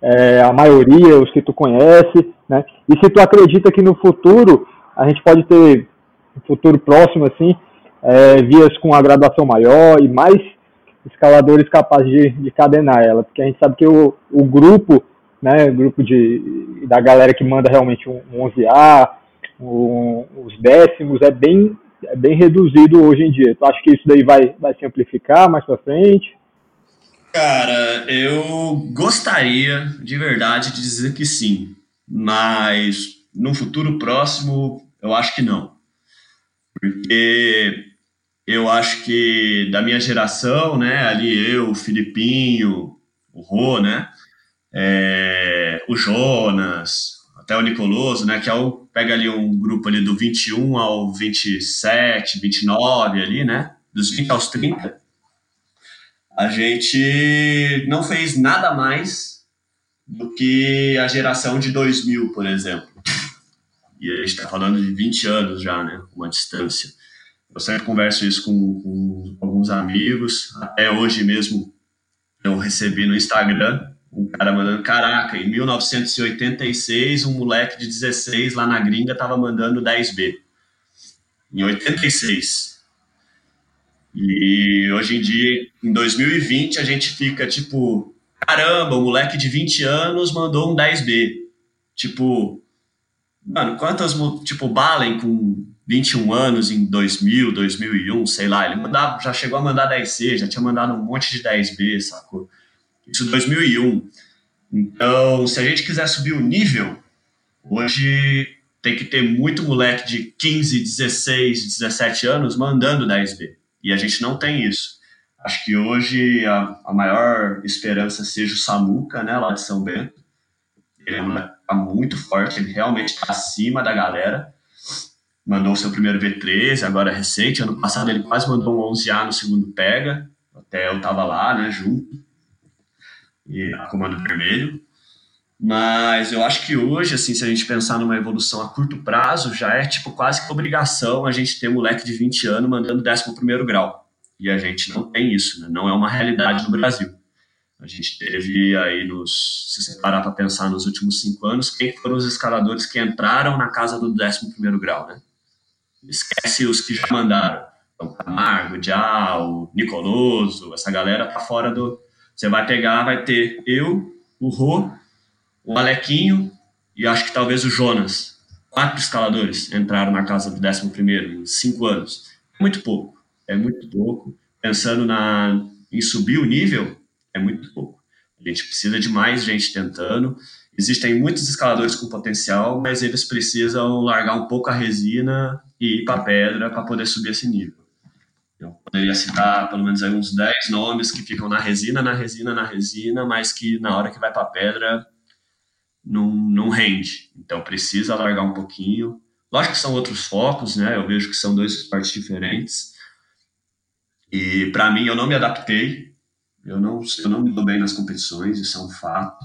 é, a maioria, os que tu conhece, né, e se tu acredita que no futuro a gente pode ter, no futuro próximo, assim, é, vias com a graduação maior e mais escaladores capazes de, de cadenar ela, porque a gente sabe que o, o grupo, né, o grupo de, da galera que manda realmente um, um 11A, um, os décimos, é bem, é bem reduzido hoje em dia. Tu acha que isso daí vai, vai se amplificar mais para frente? Cara, eu gostaria de verdade de dizer que sim, mas no futuro próximo eu acho que não. Porque eu acho que da minha geração, né, ali eu, o Filipinho, o Rô, né, é, o Jonas, até o Nicoloso, né, que é o, pega ali um grupo ali do 21 ao 27, 29 ali, né, dos 20 aos 30, a gente não fez nada mais do que a geração de 2000, por exemplo. E a gente está falando de 20 anos já, né, uma distância. Eu sempre converso isso com, com alguns amigos. Até hoje mesmo eu recebi no Instagram um cara mandando: Caraca, em 1986, um moleque de 16 lá na gringa tava mandando 10B. Em 86. E hoje em dia, em 2020, a gente fica tipo: Caramba, o moleque de 20 anos mandou um 10B. Tipo, mano, quantas, tipo, Balen com 21 anos em 2000, 2001, sei lá, ele mandava, já chegou a mandar 10C, já tinha mandado um monte de 10B, sacou? Isso em 2001. Então, se a gente quiser subir o nível, hoje tem que ter muito moleque de 15, 16, 17 anos mandando 10B. E a gente não tem isso. Acho que hoje a, a maior esperança seja o Samuca, né, lá de São Bento. Ele é muito forte, ele realmente está acima da galera mandou o seu primeiro V13, agora recente. Ano passado ele quase mandou um 11A no segundo pega, até eu tava lá, né, junto, e comando vermelho. Mas eu acho que hoje, assim, se a gente pensar numa evolução a curto prazo, já é tipo quase que obrigação a gente ter moleque de 20 anos mandando 11 grau. E a gente não tem isso, né? não é uma realidade no Brasil. A gente teve aí, nos, se você parar para pensar nos últimos cinco anos, quem foram os escaladores que entraram na casa do 11 grau, né? esquece os que já mandaram. Então, Camargo, Dial, Nicoloso, essa galera tá fora do. Você vai pegar, vai ter eu, o Rô, o Alequinho e acho que talvez o Jonas. Quatro escaladores entraram na casa do 11 em cinco anos. É muito pouco. É muito pouco. Pensando na, em subir o nível, é muito pouco. A gente precisa de mais gente tentando. existem muitos escaladores com potencial, mas eles precisam largar um pouco a resina e ir para a pedra para poder subir esse nível. Eu poderia citar pelo menos uns 10 nomes que ficam na resina, na resina, na resina, mas que na hora que vai para a pedra não, não rende. Então precisa largar um pouquinho. Lógico que são outros focos, né? Eu vejo que são dois esportes diferentes. E para mim, eu não me adaptei. Eu não, eu não me dou bem nas competições, isso é um fato.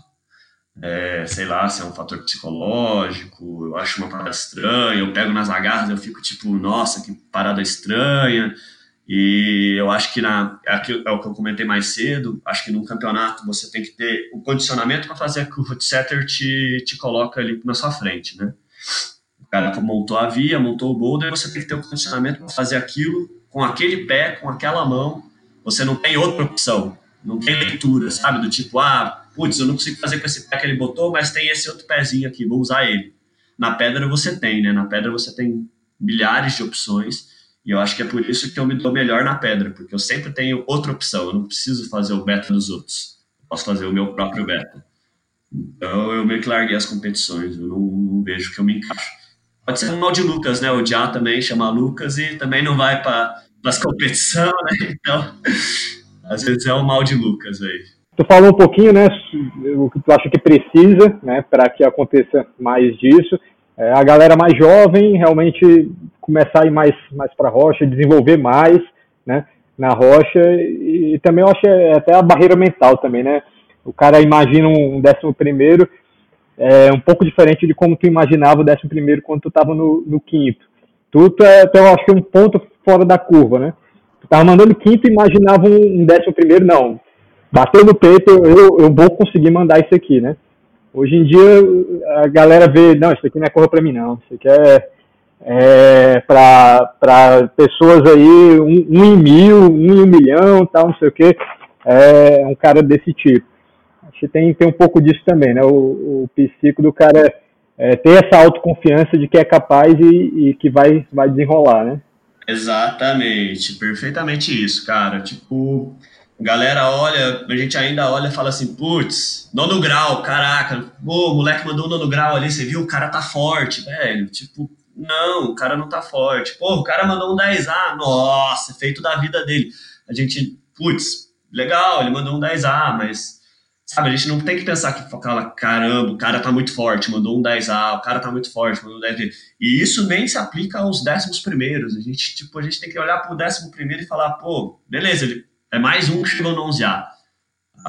É, sei lá, se é um fator psicológico, eu acho uma parada estranha, eu pego nas agarras, eu fico tipo, nossa, que parada estranha. E eu acho que na, é, é o que eu comentei mais cedo, acho que num campeonato você tem que ter o condicionamento para fazer que o setter te, te coloca ali na sua frente, né? O cara montou a via, montou o boulder, você tem que ter o condicionamento para fazer aquilo com aquele pé, com aquela mão. Você não tem outra opção, não tem leitura, sabe? Do tipo, ah, putz, eu não consigo fazer com esse pé que ele botou, mas tem esse outro pezinho aqui, vou usar ele. Na pedra você tem, né? Na pedra você tem milhares de opções e eu acho que é por isso que eu me dou melhor na pedra, porque eu sempre tenho outra opção, eu não preciso fazer o beta dos outros. Eu posso fazer o meu próprio beta. Então eu meio que larguei as competições, eu não, não vejo que eu me encaixo. Pode ser um mal de Lucas, né? O Diá também chama Lucas e também não vai para as competições, né? Então, às vezes é um mal de Lucas aí. Tu falou um pouquinho, né, o que tu acha que precisa, né, para que aconteça mais disso. É, a galera mais jovem realmente começar a ir mais, mais para a rocha, desenvolver mais né, na rocha. E, e, também eu acho é até a barreira mental também, né? O cara imagina um décimo primeiro é um pouco diferente de como tu imaginava o décimo primeiro quando tu estava no, no quinto. Tu, tu, é, tu eu acho que é um ponto fora da curva, né? Tu estava mandando quinto e imaginava um, um décimo primeiro, não. Bateu no peito, eu, eu vou conseguir mandar isso aqui, né? Hoje em dia a galera vê, não, isso aqui não é corra para mim não, isso aqui é, é para pessoas aí, um, um, em mil, um em um milhão, tal, não sei o que, é um cara desse tipo. Acho que tem, tem um pouco disso também, né? O, o psico do cara é, ter essa autoconfiança de que é capaz e, e que vai, vai desenrolar, né? Exatamente, perfeitamente isso, cara. Tipo, galera olha, a gente ainda olha e fala assim, putz, nono grau, caraca, pô, o moleque mandou um nono grau ali, você viu? O cara tá forte, velho. Tipo, não, o cara não tá forte. Pô, o cara mandou um 10A, nossa, feito da vida dele. A gente, putz, legal, ele mandou um 10A, mas, sabe, a gente não tem que pensar que, fala, caramba, o cara tá muito forte, mandou um 10A, o cara tá muito forte, mandou um 10A. E isso nem se aplica aos décimos primeiros. A gente, tipo, a gente tem que olhar pro décimo primeiro e falar, pô, beleza, ele é mais um que chegou no 11A.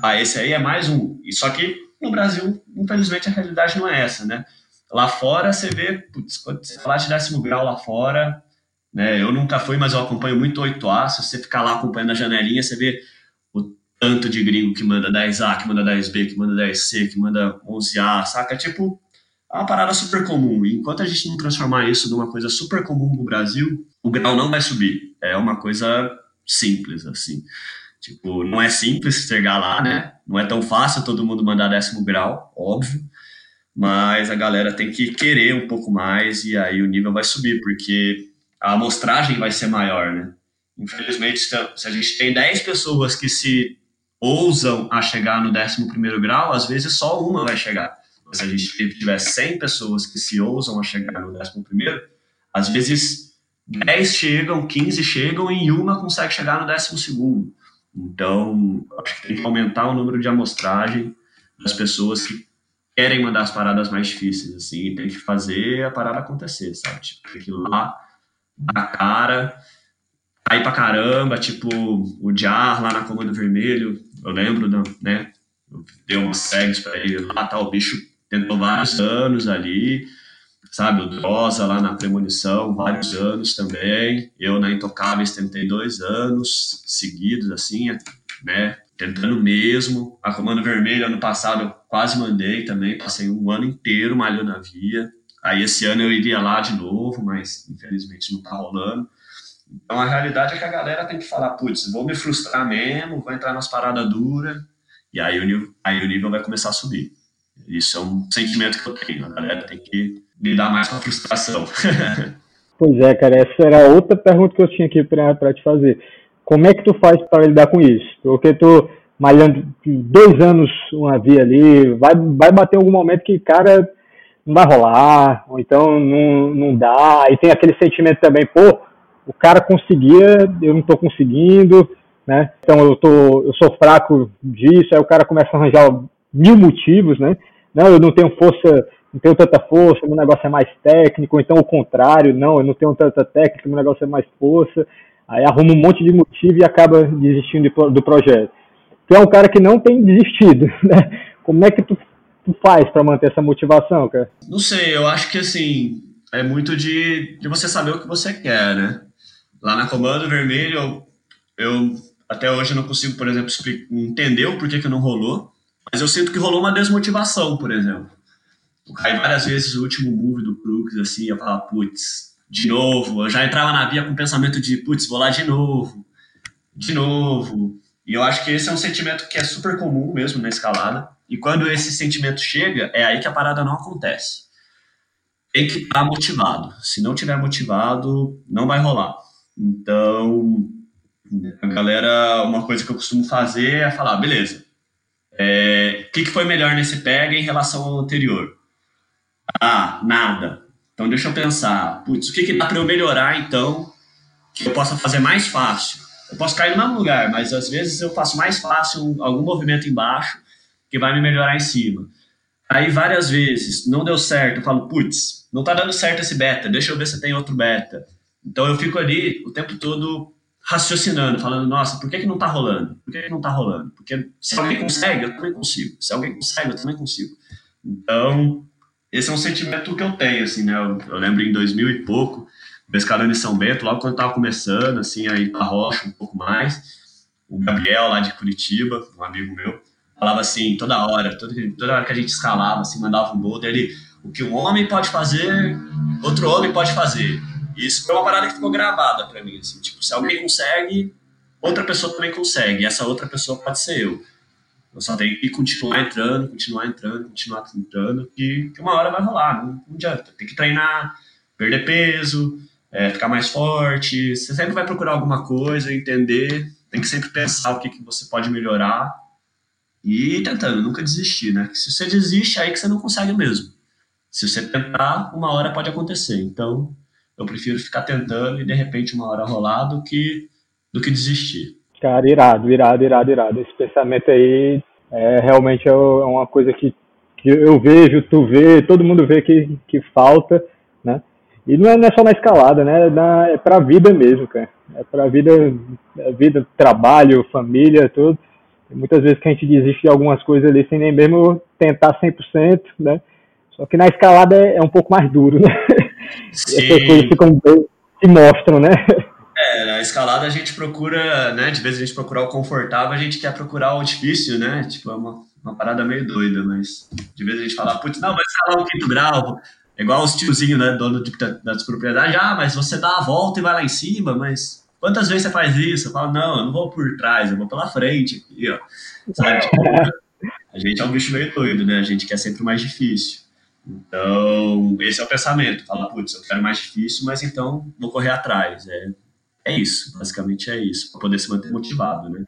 Ah, esse aí é mais um. E só que no Brasil, infelizmente, a realidade não é essa, né? Lá fora, você vê, putz, quando você falar de décimo grau lá fora, né? Eu nunca fui, mas eu acompanho muito 8A. Se você ficar lá acompanhando a janelinha, você vê tanto de gringo que manda 10A, que manda 10B, que manda 10C, que manda 11A, saca? Tipo, é uma parada super comum. E enquanto a gente não transformar isso numa coisa super comum no Brasil, o grau não vai subir. É uma coisa simples, assim. Tipo, não é simples chegar lá, né? Não é tão fácil todo mundo mandar décimo grau, óbvio. Mas a galera tem que querer um pouco mais e aí o nível vai subir, porque a amostragem vai ser maior, né? Infelizmente, se a gente tem 10 pessoas que se ousam a chegar no 11 grau, às vezes só uma vai chegar. Se a gente tiver 100 pessoas que se ousam a chegar no 11, às vezes 10 chegam, 15 chegam e uma consegue chegar no décimo segundo. Então, acho que tem que aumentar o número de amostragem das pessoas que querem mandar as paradas mais difíceis, assim, tem que fazer a parada acontecer, sabe? Tipo, tem que ir lá, dar a cara, cair pra caramba, tipo, o Jar lá na Comando Vermelho, eu lembro, né? Eu dei umas segs pra ele lá, tá, o bicho tentou vários anos ali, sabe? O Drosa lá na Premonição, vários anos também. Eu na Intocáveis tentei dois anos seguidos, assim, né? Tentando mesmo. A Comando Vermelho, ano passado, eu quase mandei também. Passei um ano inteiro malhando a via. Aí esse ano eu iria lá de novo, mas infelizmente não tá rolando. Então a realidade é que a galera tem que falar, putz, vou me frustrar mesmo, vou entrar nas paradas duras, e aí o, nível, aí o nível vai começar a subir. Isso é um sentimento que eu tenho. A galera tem que lidar mais com a frustração. (laughs) pois é, cara, essa era outra pergunta que eu tinha aqui para te fazer. Como é que tu faz para lidar com isso? Porque tu, malhando dois anos uma via ali, vai, vai bater algum momento que, cara, não vai rolar, ou então não, não dá. E tem aquele sentimento também, pô, o cara conseguia, eu não estou conseguindo, né? Então eu tô, eu sou fraco disso, aí o cara começa a arranjar mil motivos, né? Não, eu não tenho força, não tenho tanta força, meu negócio é mais técnico, então o contrário, não, eu não tenho tanta técnica, meu negócio é mais força. Aí arruma um monte de motivo e acaba desistindo do projeto. Tu é um cara que não tem desistido, (laughs) né? Como é que tu tu faz para manter essa motivação, cara? Não sei, eu acho que assim, é muito de, de você saber o que você quer, né? Lá na Comando Vermelho, eu, eu até hoje não consigo, por exemplo, entender o porquê que não rolou, mas eu sinto que rolou uma desmotivação, por exemplo. Eu caí várias vezes o último move do Crux, assim, eu falava, putz, de novo. Eu já entrava na via com o pensamento de, putz, vou lá de novo, de novo. E eu acho que esse é um sentimento que é super comum mesmo na escalada. E quando esse sentimento chega, é aí que a parada não acontece. Tem que estar motivado. Se não tiver motivado, não vai rolar. Então, a galera, uma coisa que eu costumo fazer é falar, beleza, é, o que, que foi melhor nesse pega em relação ao anterior? Ah, nada. Então deixa eu pensar, putz, o que, que dá para eu melhorar então que eu possa fazer mais fácil? Eu posso cair no mesmo lugar, mas às vezes eu faço mais fácil algum movimento embaixo que vai me melhorar em cima. Aí várias vezes não deu certo, eu falo, putz, não tá dando certo esse beta, deixa eu ver se tem outro beta. Então eu fico ali o tempo todo raciocinando, falando, nossa, por que, que não tá rolando? Por que, que não tá rolando? Porque se alguém consegue, eu também consigo. Se alguém consegue, eu também consigo. Então, esse é um sentimento que eu tenho, assim, né? Eu, eu lembro em 2000 e pouco, pescando em São Bento, logo quando eu tava começando, assim, aí pra rocha um pouco mais, o Gabriel lá de Curitiba, um amigo meu, falava assim toda hora, toda, toda hora que a gente escalava, assim, mandava um boulder, ele, o que um homem pode fazer, outro homem pode fazer. Isso foi uma parada que ficou gravada para mim, assim, tipo, se alguém consegue, outra pessoa também consegue, e essa outra pessoa pode ser eu. Eu só tenho que continuar entrando, continuar entrando, continuar entrando, que, que uma hora vai rolar, não, não adianta. Tem que treinar, perder peso, é, ficar mais forte, você sempre vai procurar alguma coisa, entender, tem que sempre pensar o que, que você pode melhorar e tentando, nunca desistir, né? Se você desiste, é aí que você não consegue mesmo. Se você tentar, uma hora pode acontecer. Então, eu prefiro ficar tentando e de repente uma hora rolar do que, do que desistir. Cara, irado, irado, irado, irado. Esse pensamento aí é realmente é uma coisa que, que eu vejo, tu vê, todo mundo vê que, que falta, né? E não é, não é só na escalada, né? É, na, é pra vida mesmo, cara. É pra vida, é vida, trabalho, família, tudo muitas vezes que a gente desiste de algumas coisas ali sem nem mesmo tentar 100%, né? Só que na escalada é, é um pouco mais duro, né? (laughs) Coisas ficam se mostram, né? É, na escalada a gente procura, né? De vez a gente procurar o confortável, a gente quer procurar o difícil, né? Tipo, é uma, uma parada meio doida, mas de vez a gente fala, putz, não, vai escalar um quinto grau, é igual os tiozinhos, né? Dono de, da, das propriedades, ah, mas você dá a volta e vai lá em cima, mas Quantas vezes você faz isso? Eu falo, não, eu não vou por trás, eu vou pela frente aqui, ó. Sabe? (laughs) a gente é um bicho meio doido, né? A gente quer sempre o mais difícil. Então, esse é o pensamento. Fala, putz, eu quero mais difícil, mas então vou correr atrás. É, é isso, basicamente é isso, para poder se manter motivado, né?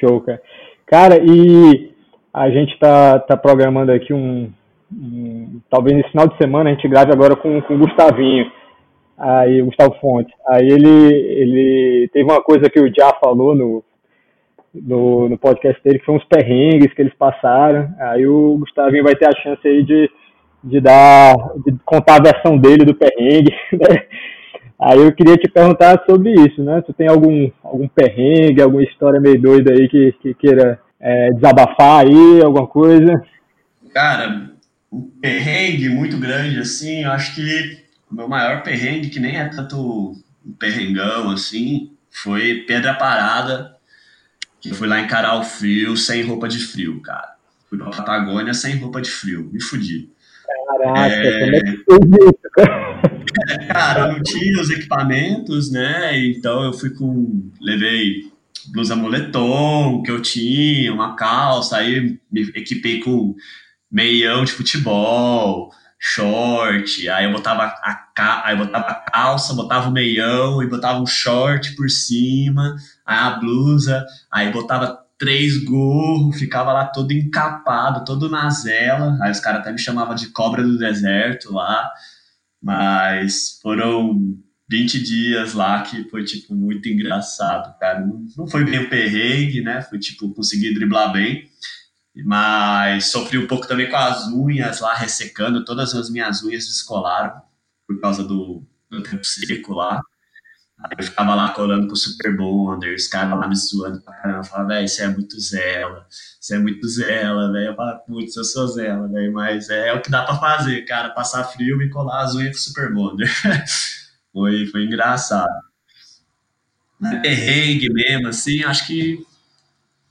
Show, cara. Cara, e a gente tá, tá programando aqui um, um, Talvez nesse final de semana a gente grave agora com, com o Gustavinho aí o Gustavo Fontes. Aí ele, ele teve uma coisa que o Já falou no, no, no, podcast dele, que foi uns perrengues que eles passaram. Aí o Gustavinho vai ter a chance aí de, de dar, de contar a versão dele do perrengue, (laughs) né? Aí eu queria te perguntar sobre isso, né? Tu tem algum, algum perrengue, alguma história meio doida aí que, que queira é, desabafar aí, alguma coisa? Cara, um perrengue muito grande, assim, acho que o meu maior perrengue, que nem é tanto um perrengão assim, foi Pedra Parada, que eu fui lá encarar o frio sem roupa de frio, cara. Fui pra Patagônia sem roupa de frio, me fudi. Caraca, é... como é (laughs) cara? eu não tinha os equipamentos, né? Então eu fui com. Levei blusa moletom que eu tinha, uma calça, aí me equipei com meião de futebol, short, aí eu botava a, ca... aí eu botava a calça, botava o meião e botava um short por cima, a blusa, aí botava três gorros, ficava lá todo encapado, todo na zela. Aí os caras até me chamavam de cobra do deserto lá. Mas foram 20 dias lá que foi, tipo, muito engraçado, cara. Não, foi bem o perrengue, né? Foi, tipo, conseguir driblar bem. Mas sofri um pouco também com as unhas lá ressecando. Todas as minhas unhas descolaram por causa do, do tempo seco lá. Aí eu ficava lá colando com o Super Bonder, os caras lá me zoando pra caramba. Eu falava, velho, você é muito zela, você é muito zela, velho. Eu falava, putz, eu sou zela, velho, mas é, é, o que dá pra fazer, cara, passar frio e colar as unhas com o Super Bonder. (laughs) foi, foi engraçado. Perrengue mesmo, assim, acho que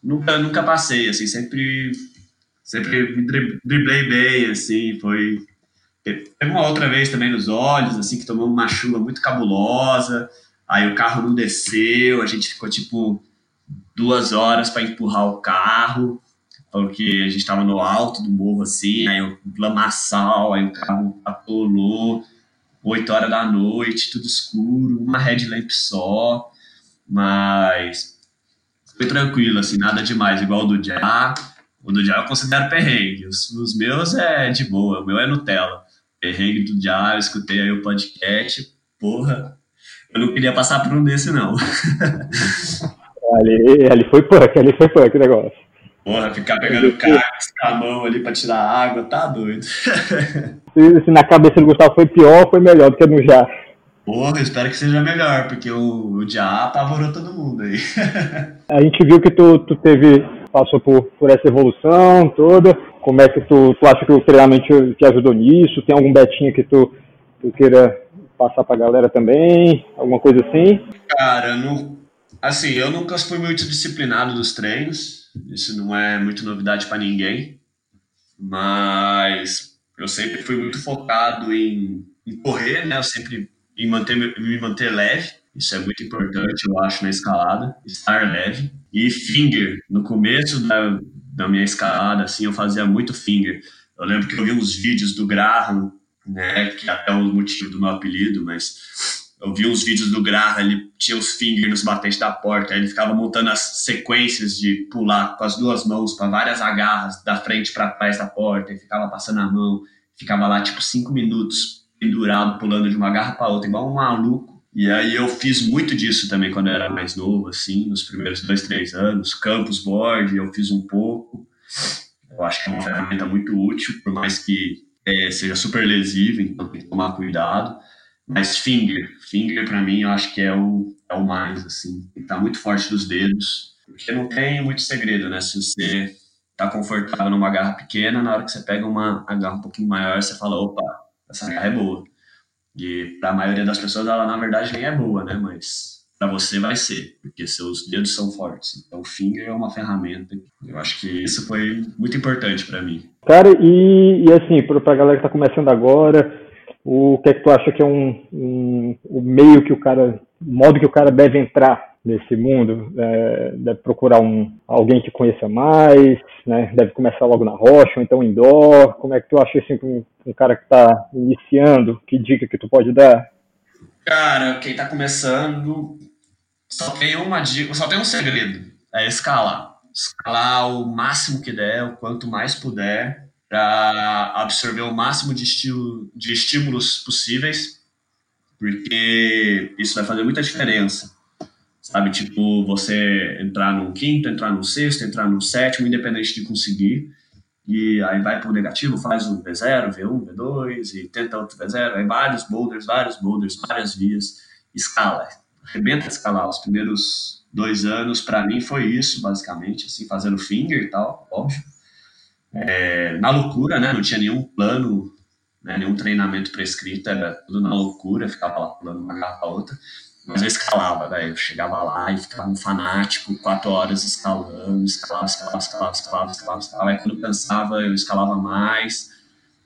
nunca, nunca passei, assim, sempre, sempre me driblei bem, assim, foi... Teve uma outra vez também nos olhos, assim, que tomou uma chuva muito cabulosa, Aí o carro não desceu, a gente ficou tipo duas horas para empurrar o carro, porque a gente estava no alto do morro assim, aí o lamaçal, aí o carro atolou, 8 horas da noite, tudo escuro, uma headlamp só, mas foi tranquilo, assim, nada demais, igual o do Já. O do Já eu considero perrengue, os, os meus é de boa, o meu é Nutella. Perrengue do Já, eu escutei aí o podcast, porra, eu não queria passar por um desse, não. (laughs) ali, ali foi punk, ali foi punk o negócio. Porra, ficar pegando cacos com a mão ali pra tirar água, tá doido. (laughs) se, se, na cabeça do Gustavo foi pior, foi melhor do que no já. Porra, espero que seja melhor, porque o, o já apavorou todo mundo aí. (laughs) a gente viu que tu, tu teve, passou por, por essa evolução toda. Como é que tu, tu acha que o treinamento te ajudou nisso? Tem algum betinho que tu, tu queira passar para a galera também? Alguma coisa assim? Cara, não, assim, eu nunca fui muito disciplinado dos treinos, isso não é muito novidade para ninguém, mas eu sempre fui muito focado em, em correr, né? Eu sempre em manter, me manter leve, isso é muito importante, eu acho, na escalada, estar leve. E finger, no começo da, da minha escalada, assim, eu fazia muito finger. Eu lembro que eu vi uns vídeos do Graham né? Que até o motivo do meu apelido, mas eu vi uns vídeos do Graham, ele tinha os fingers nos batentes da porta, ele ficava montando as sequências de pular com as duas mãos para várias agarras da frente para trás da porta, e ficava passando a mão, ficava lá tipo cinco minutos pendurado, pulando de uma garra para outra, igual um maluco. E aí eu fiz muito disso também quando eu era mais novo, assim, nos primeiros dois, três anos. Campus board, eu fiz um pouco. Eu acho que é uma ferramenta muito útil, por mais que é, seja super lesivo, então tem que tomar cuidado. Mas finger, finger para mim eu acho que é o, é o mais, assim, tem que estar tá muito forte dos dedos, porque não tem muito segredo, né? Se você tá confortável numa garra pequena, na hora que você pega uma garra um pouquinho maior, você fala, opa, essa garra é boa. E para a maioria das pessoas ela na verdade nem é boa, né? Mas para você vai ser, porque seus dedos são fortes. Então, o finger é uma ferramenta. Eu acho que isso foi muito importante para mim. Cara, e, e assim, para a galera que está começando agora, o que é que tu acha que é um, um o meio que o cara, o modo que o cara deve entrar nesse mundo? É, deve procurar um, alguém que conheça mais, né? Deve começar logo na rocha ou então indoor. Como é que tu acha assim, um, um cara que está iniciando? Que dica que tu pode dar? Cara, quem está começando, só tem uma dica, só tem um segredo, é escalar. Escalar o máximo que der, o quanto mais puder, para absorver o máximo de, estilo, de estímulos possíveis, porque isso vai fazer muita diferença. Sabe, tipo, você entrar no quinto, entrar no sexto, entrar no sétimo, independente de conseguir, e aí vai para o negativo, faz o V0, V1, V2, e tenta outro V0, aí vários boulders, vários boulders, várias vias, escala arrebenta escalar. Os primeiros dois anos, para mim, foi isso, basicamente, assim, fazendo finger e tal, óbvio. É, na loucura, né? Não tinha nenhum plano, né, nenhum treinamento prescrito, era tudo na loucura, ficava lá pulando uma garrafa para outra. Mas eu escalava, né? Eu chegava lá e ficava um fanático, quatro horas escalando, escalava, escalava, escalava, escalava, escalava, escalava. Aí quando cansava, eu escalava mais.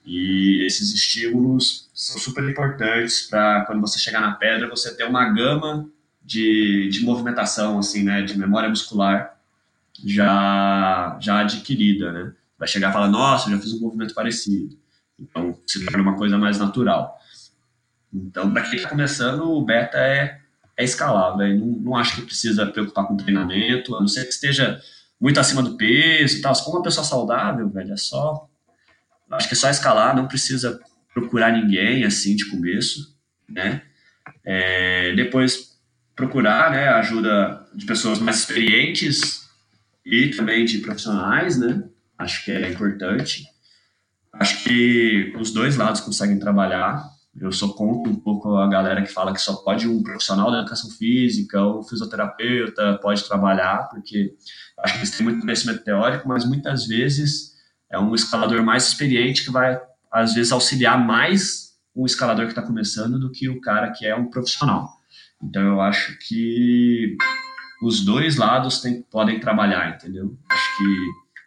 E esses estímulos são super importantes para quando você chegar na pedra, você ter uma gama de, de movimentação, assim, né, de memória muscular já, já adquirida, né? Vai chegar e falar, nossa, já fiz um movimento parecido. Então, se torna uma coisa mais natural. Então, para quem está começando, o beta é, é escalável. Não, não acho que precisa preocupar com treinamento, a não ser que esteja muito acima do peso e tal. Se for uma pessoa saudável, velho, é só. Acho que é só escalar, não precisa procurar ninguém assim de começo, né? É, depois procurar né, ajuda de pessoas mais experientes e também de profissionais, né? Acho que é importante. Acho que os dois lados conseguem trabalhar. Eu sou contra um pouco a galera que fala que só pode um profissional da educação física ou fisioterapeuta pode trabalhar, porque acho que eles têm muito conhecimento teórico, mas muitas vezes é um escalador mais experiente que vai, às vezes, auxiliar mais um escalador que está começando do que o cara que é um profissional. Então, eu acho que os dois lados tem, podem trabalhar, entendeu? Acho que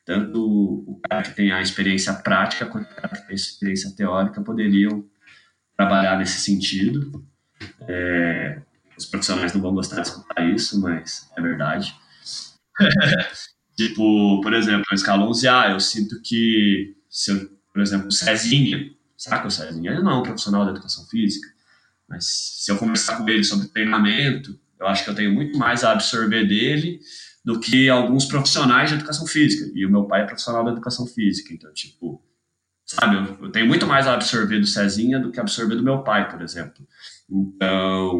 tanto o cara que tem a experiência prática quanto o cara que tem a experiência teórica poderiam trabalhar nesse sentido. É, os profissionais não vão gostar de escutar isso, mas é verdade. (laughs) tipo, por exemplo, a escala 11A, eu sinto que, se eu, por exemplo, Cezinha, saca o Cezinha? Ele não é um profissional da educação física, mas se eu conversar com ele sobre treinamento, eu acho que eu tenho muito mais a absorver dele do que alguns profissionais de educação física. E o meu pai é profissional da educação física, então, tipo, sabe, eu, eu tenho muito mais a absorver do Cezinha do que absorver do meu pai, por exemplo. Então,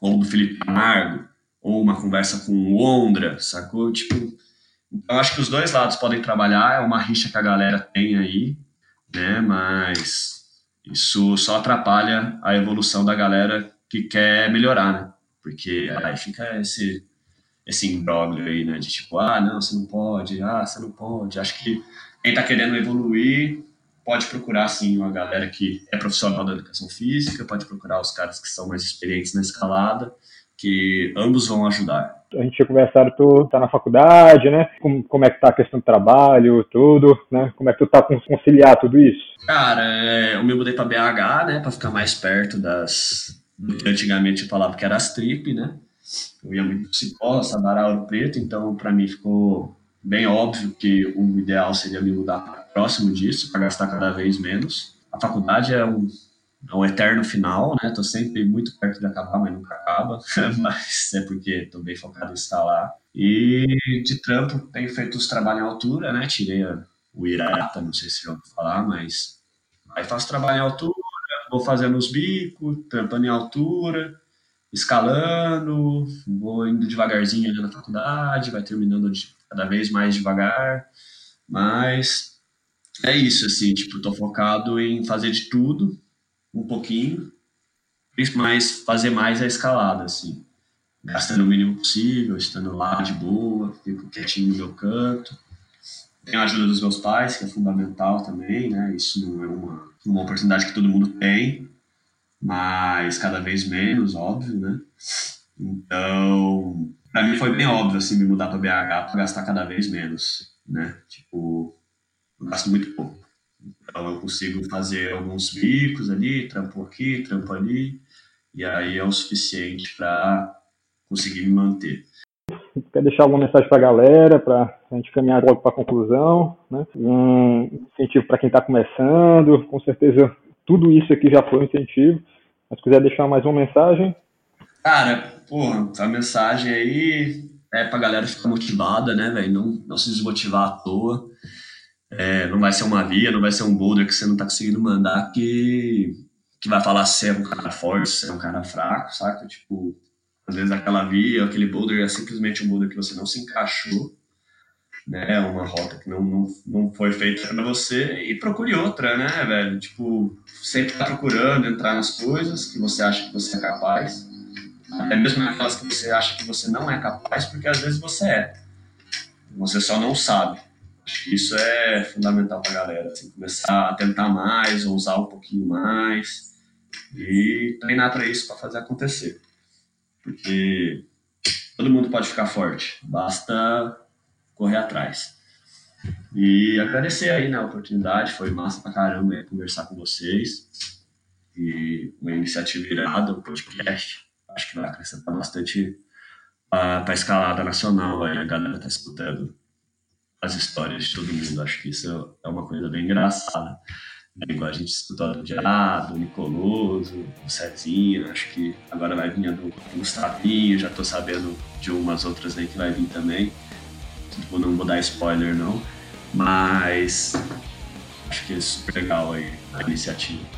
ou do Felipe Camargo, ou uma conversa com o Ondra, sacou? Tipo, eu acho que os dois lados podem trabalhar, é uma rixa que a galera tem aí, né, mas isso só atrapalha a evolução da galera que quer melhorar, né? Porque aí fica esse, esse imbróglio aí, né? De tipo, ah, não, você não pode, ah, você não pode. Acho que quem tá querendo evoluir pode procurar, sim, uma galera que é profissional da educação física, pode procurar os caras que são mais experientes na escalada, que ambos vão ajudar. A gente tinha conversado, tu tá na faculdade, né? Como, como é que tá a questão do trabalho, tudo, né? Como é que tu tá conciliar tudo isso? Cara, é, eu me mudei para BH, né? Para ficar mais perto das. Antigamente eu falava que era as trip, né? Eu ia muito Cipó, Sabará, Ouro Preto, então para mim ficou bem óbvio que o ideal seria me mudar próximo disso, para gastar cada vez menos. A faculdade é um é um eterno final, né? Tô sempre muito perto de acabar, mas nunca acaba. (laughs) mas é porque tô bem focado em escalar. E de trampo tenho feito os trabalhos em altura, né? Tirei o Irata, não sei se já ouviu falar, mas aí faço trabalho em altura, vou fazendo os bicos, trampando em altura, escalando, vou indo devagarzinho ali na faculdade, vai terminando de cada vez mais devagar, mas é isso, assim, tipo, tô focado em fazer de tudo, um pouquinho, mas fazer mais a escalada, assim. Gastando o mínimo possível, estando lá de boa, fico quietinho no meu canto. Tenho a ajuda dos meus pais, que é fundamental também, né? Isso não é uma, uma oportunidade que todo mundo tem, mas cada vez menos, óbvio, né? Então, para mim foi bem óbvio, assim, me mudar para BH para gastar cada vez menos, né? Tipo, eu gasto muito pouco. Então eu consigo fazer alguns bicos ali, trampo aqui, trampo ali, e aí é o suficiente para conseguir me manter. Quer deixar alguma mensagem para a galera, para a gente caminhar logo para a conclusão? Né? Um incentivo para quem está começando, com certeza tudo isso aqui já foi um incentivo. Mas se quiser deixar mais uma mensagem. Cara, porra, a mensagem aí é para a galera ficar motivada, né, velho? Não, não se desmotivar à toa. É, não vai ser uma via, não vai ser um boulder que você não tá conseguindo mandar que, que vai falar se é um cara forte, se é um cara fraco, saca? Tipo, às vezes aquela via, aquele boulder é simplesmente um boulder que você não se encaixou, né? Uma rota que não, não, não foi feita para você e procure outra, né, velho? Tipo, sempre tá procurando entrar nas coisas que você acha que você é capaz, até mesmo naquelas que você acha que você não é capaz, porque às vezes você é. Você só não sabe. Acho que isso é fundamental para a galera, assim, começar a tentar mais, ousar um pouquinho mais e treinar para isso, para fazer acontecer. Porque todo mundo pode ficar forte, basta correr atrás. E agradecer aí na né, oportunidade, foi massa pra caramba conversar com vocês. E uma iniciativa irada, um podcast. Acho que vai acrescentar bastante para a escalada nacional aí, a galera tá escutando as histórias de todo mundo. Acho que isso é uma coisa bem engraçada. Né? Igual a gente escutou do Diabo, do Nicoloso, do Cezinho, acho que agora vai vir do Gustavinho, já tô sabendo de umas outras aí que vai vir também. tipo, não vou dar spoiler não, mas acho que é super legal aí a iniciativa.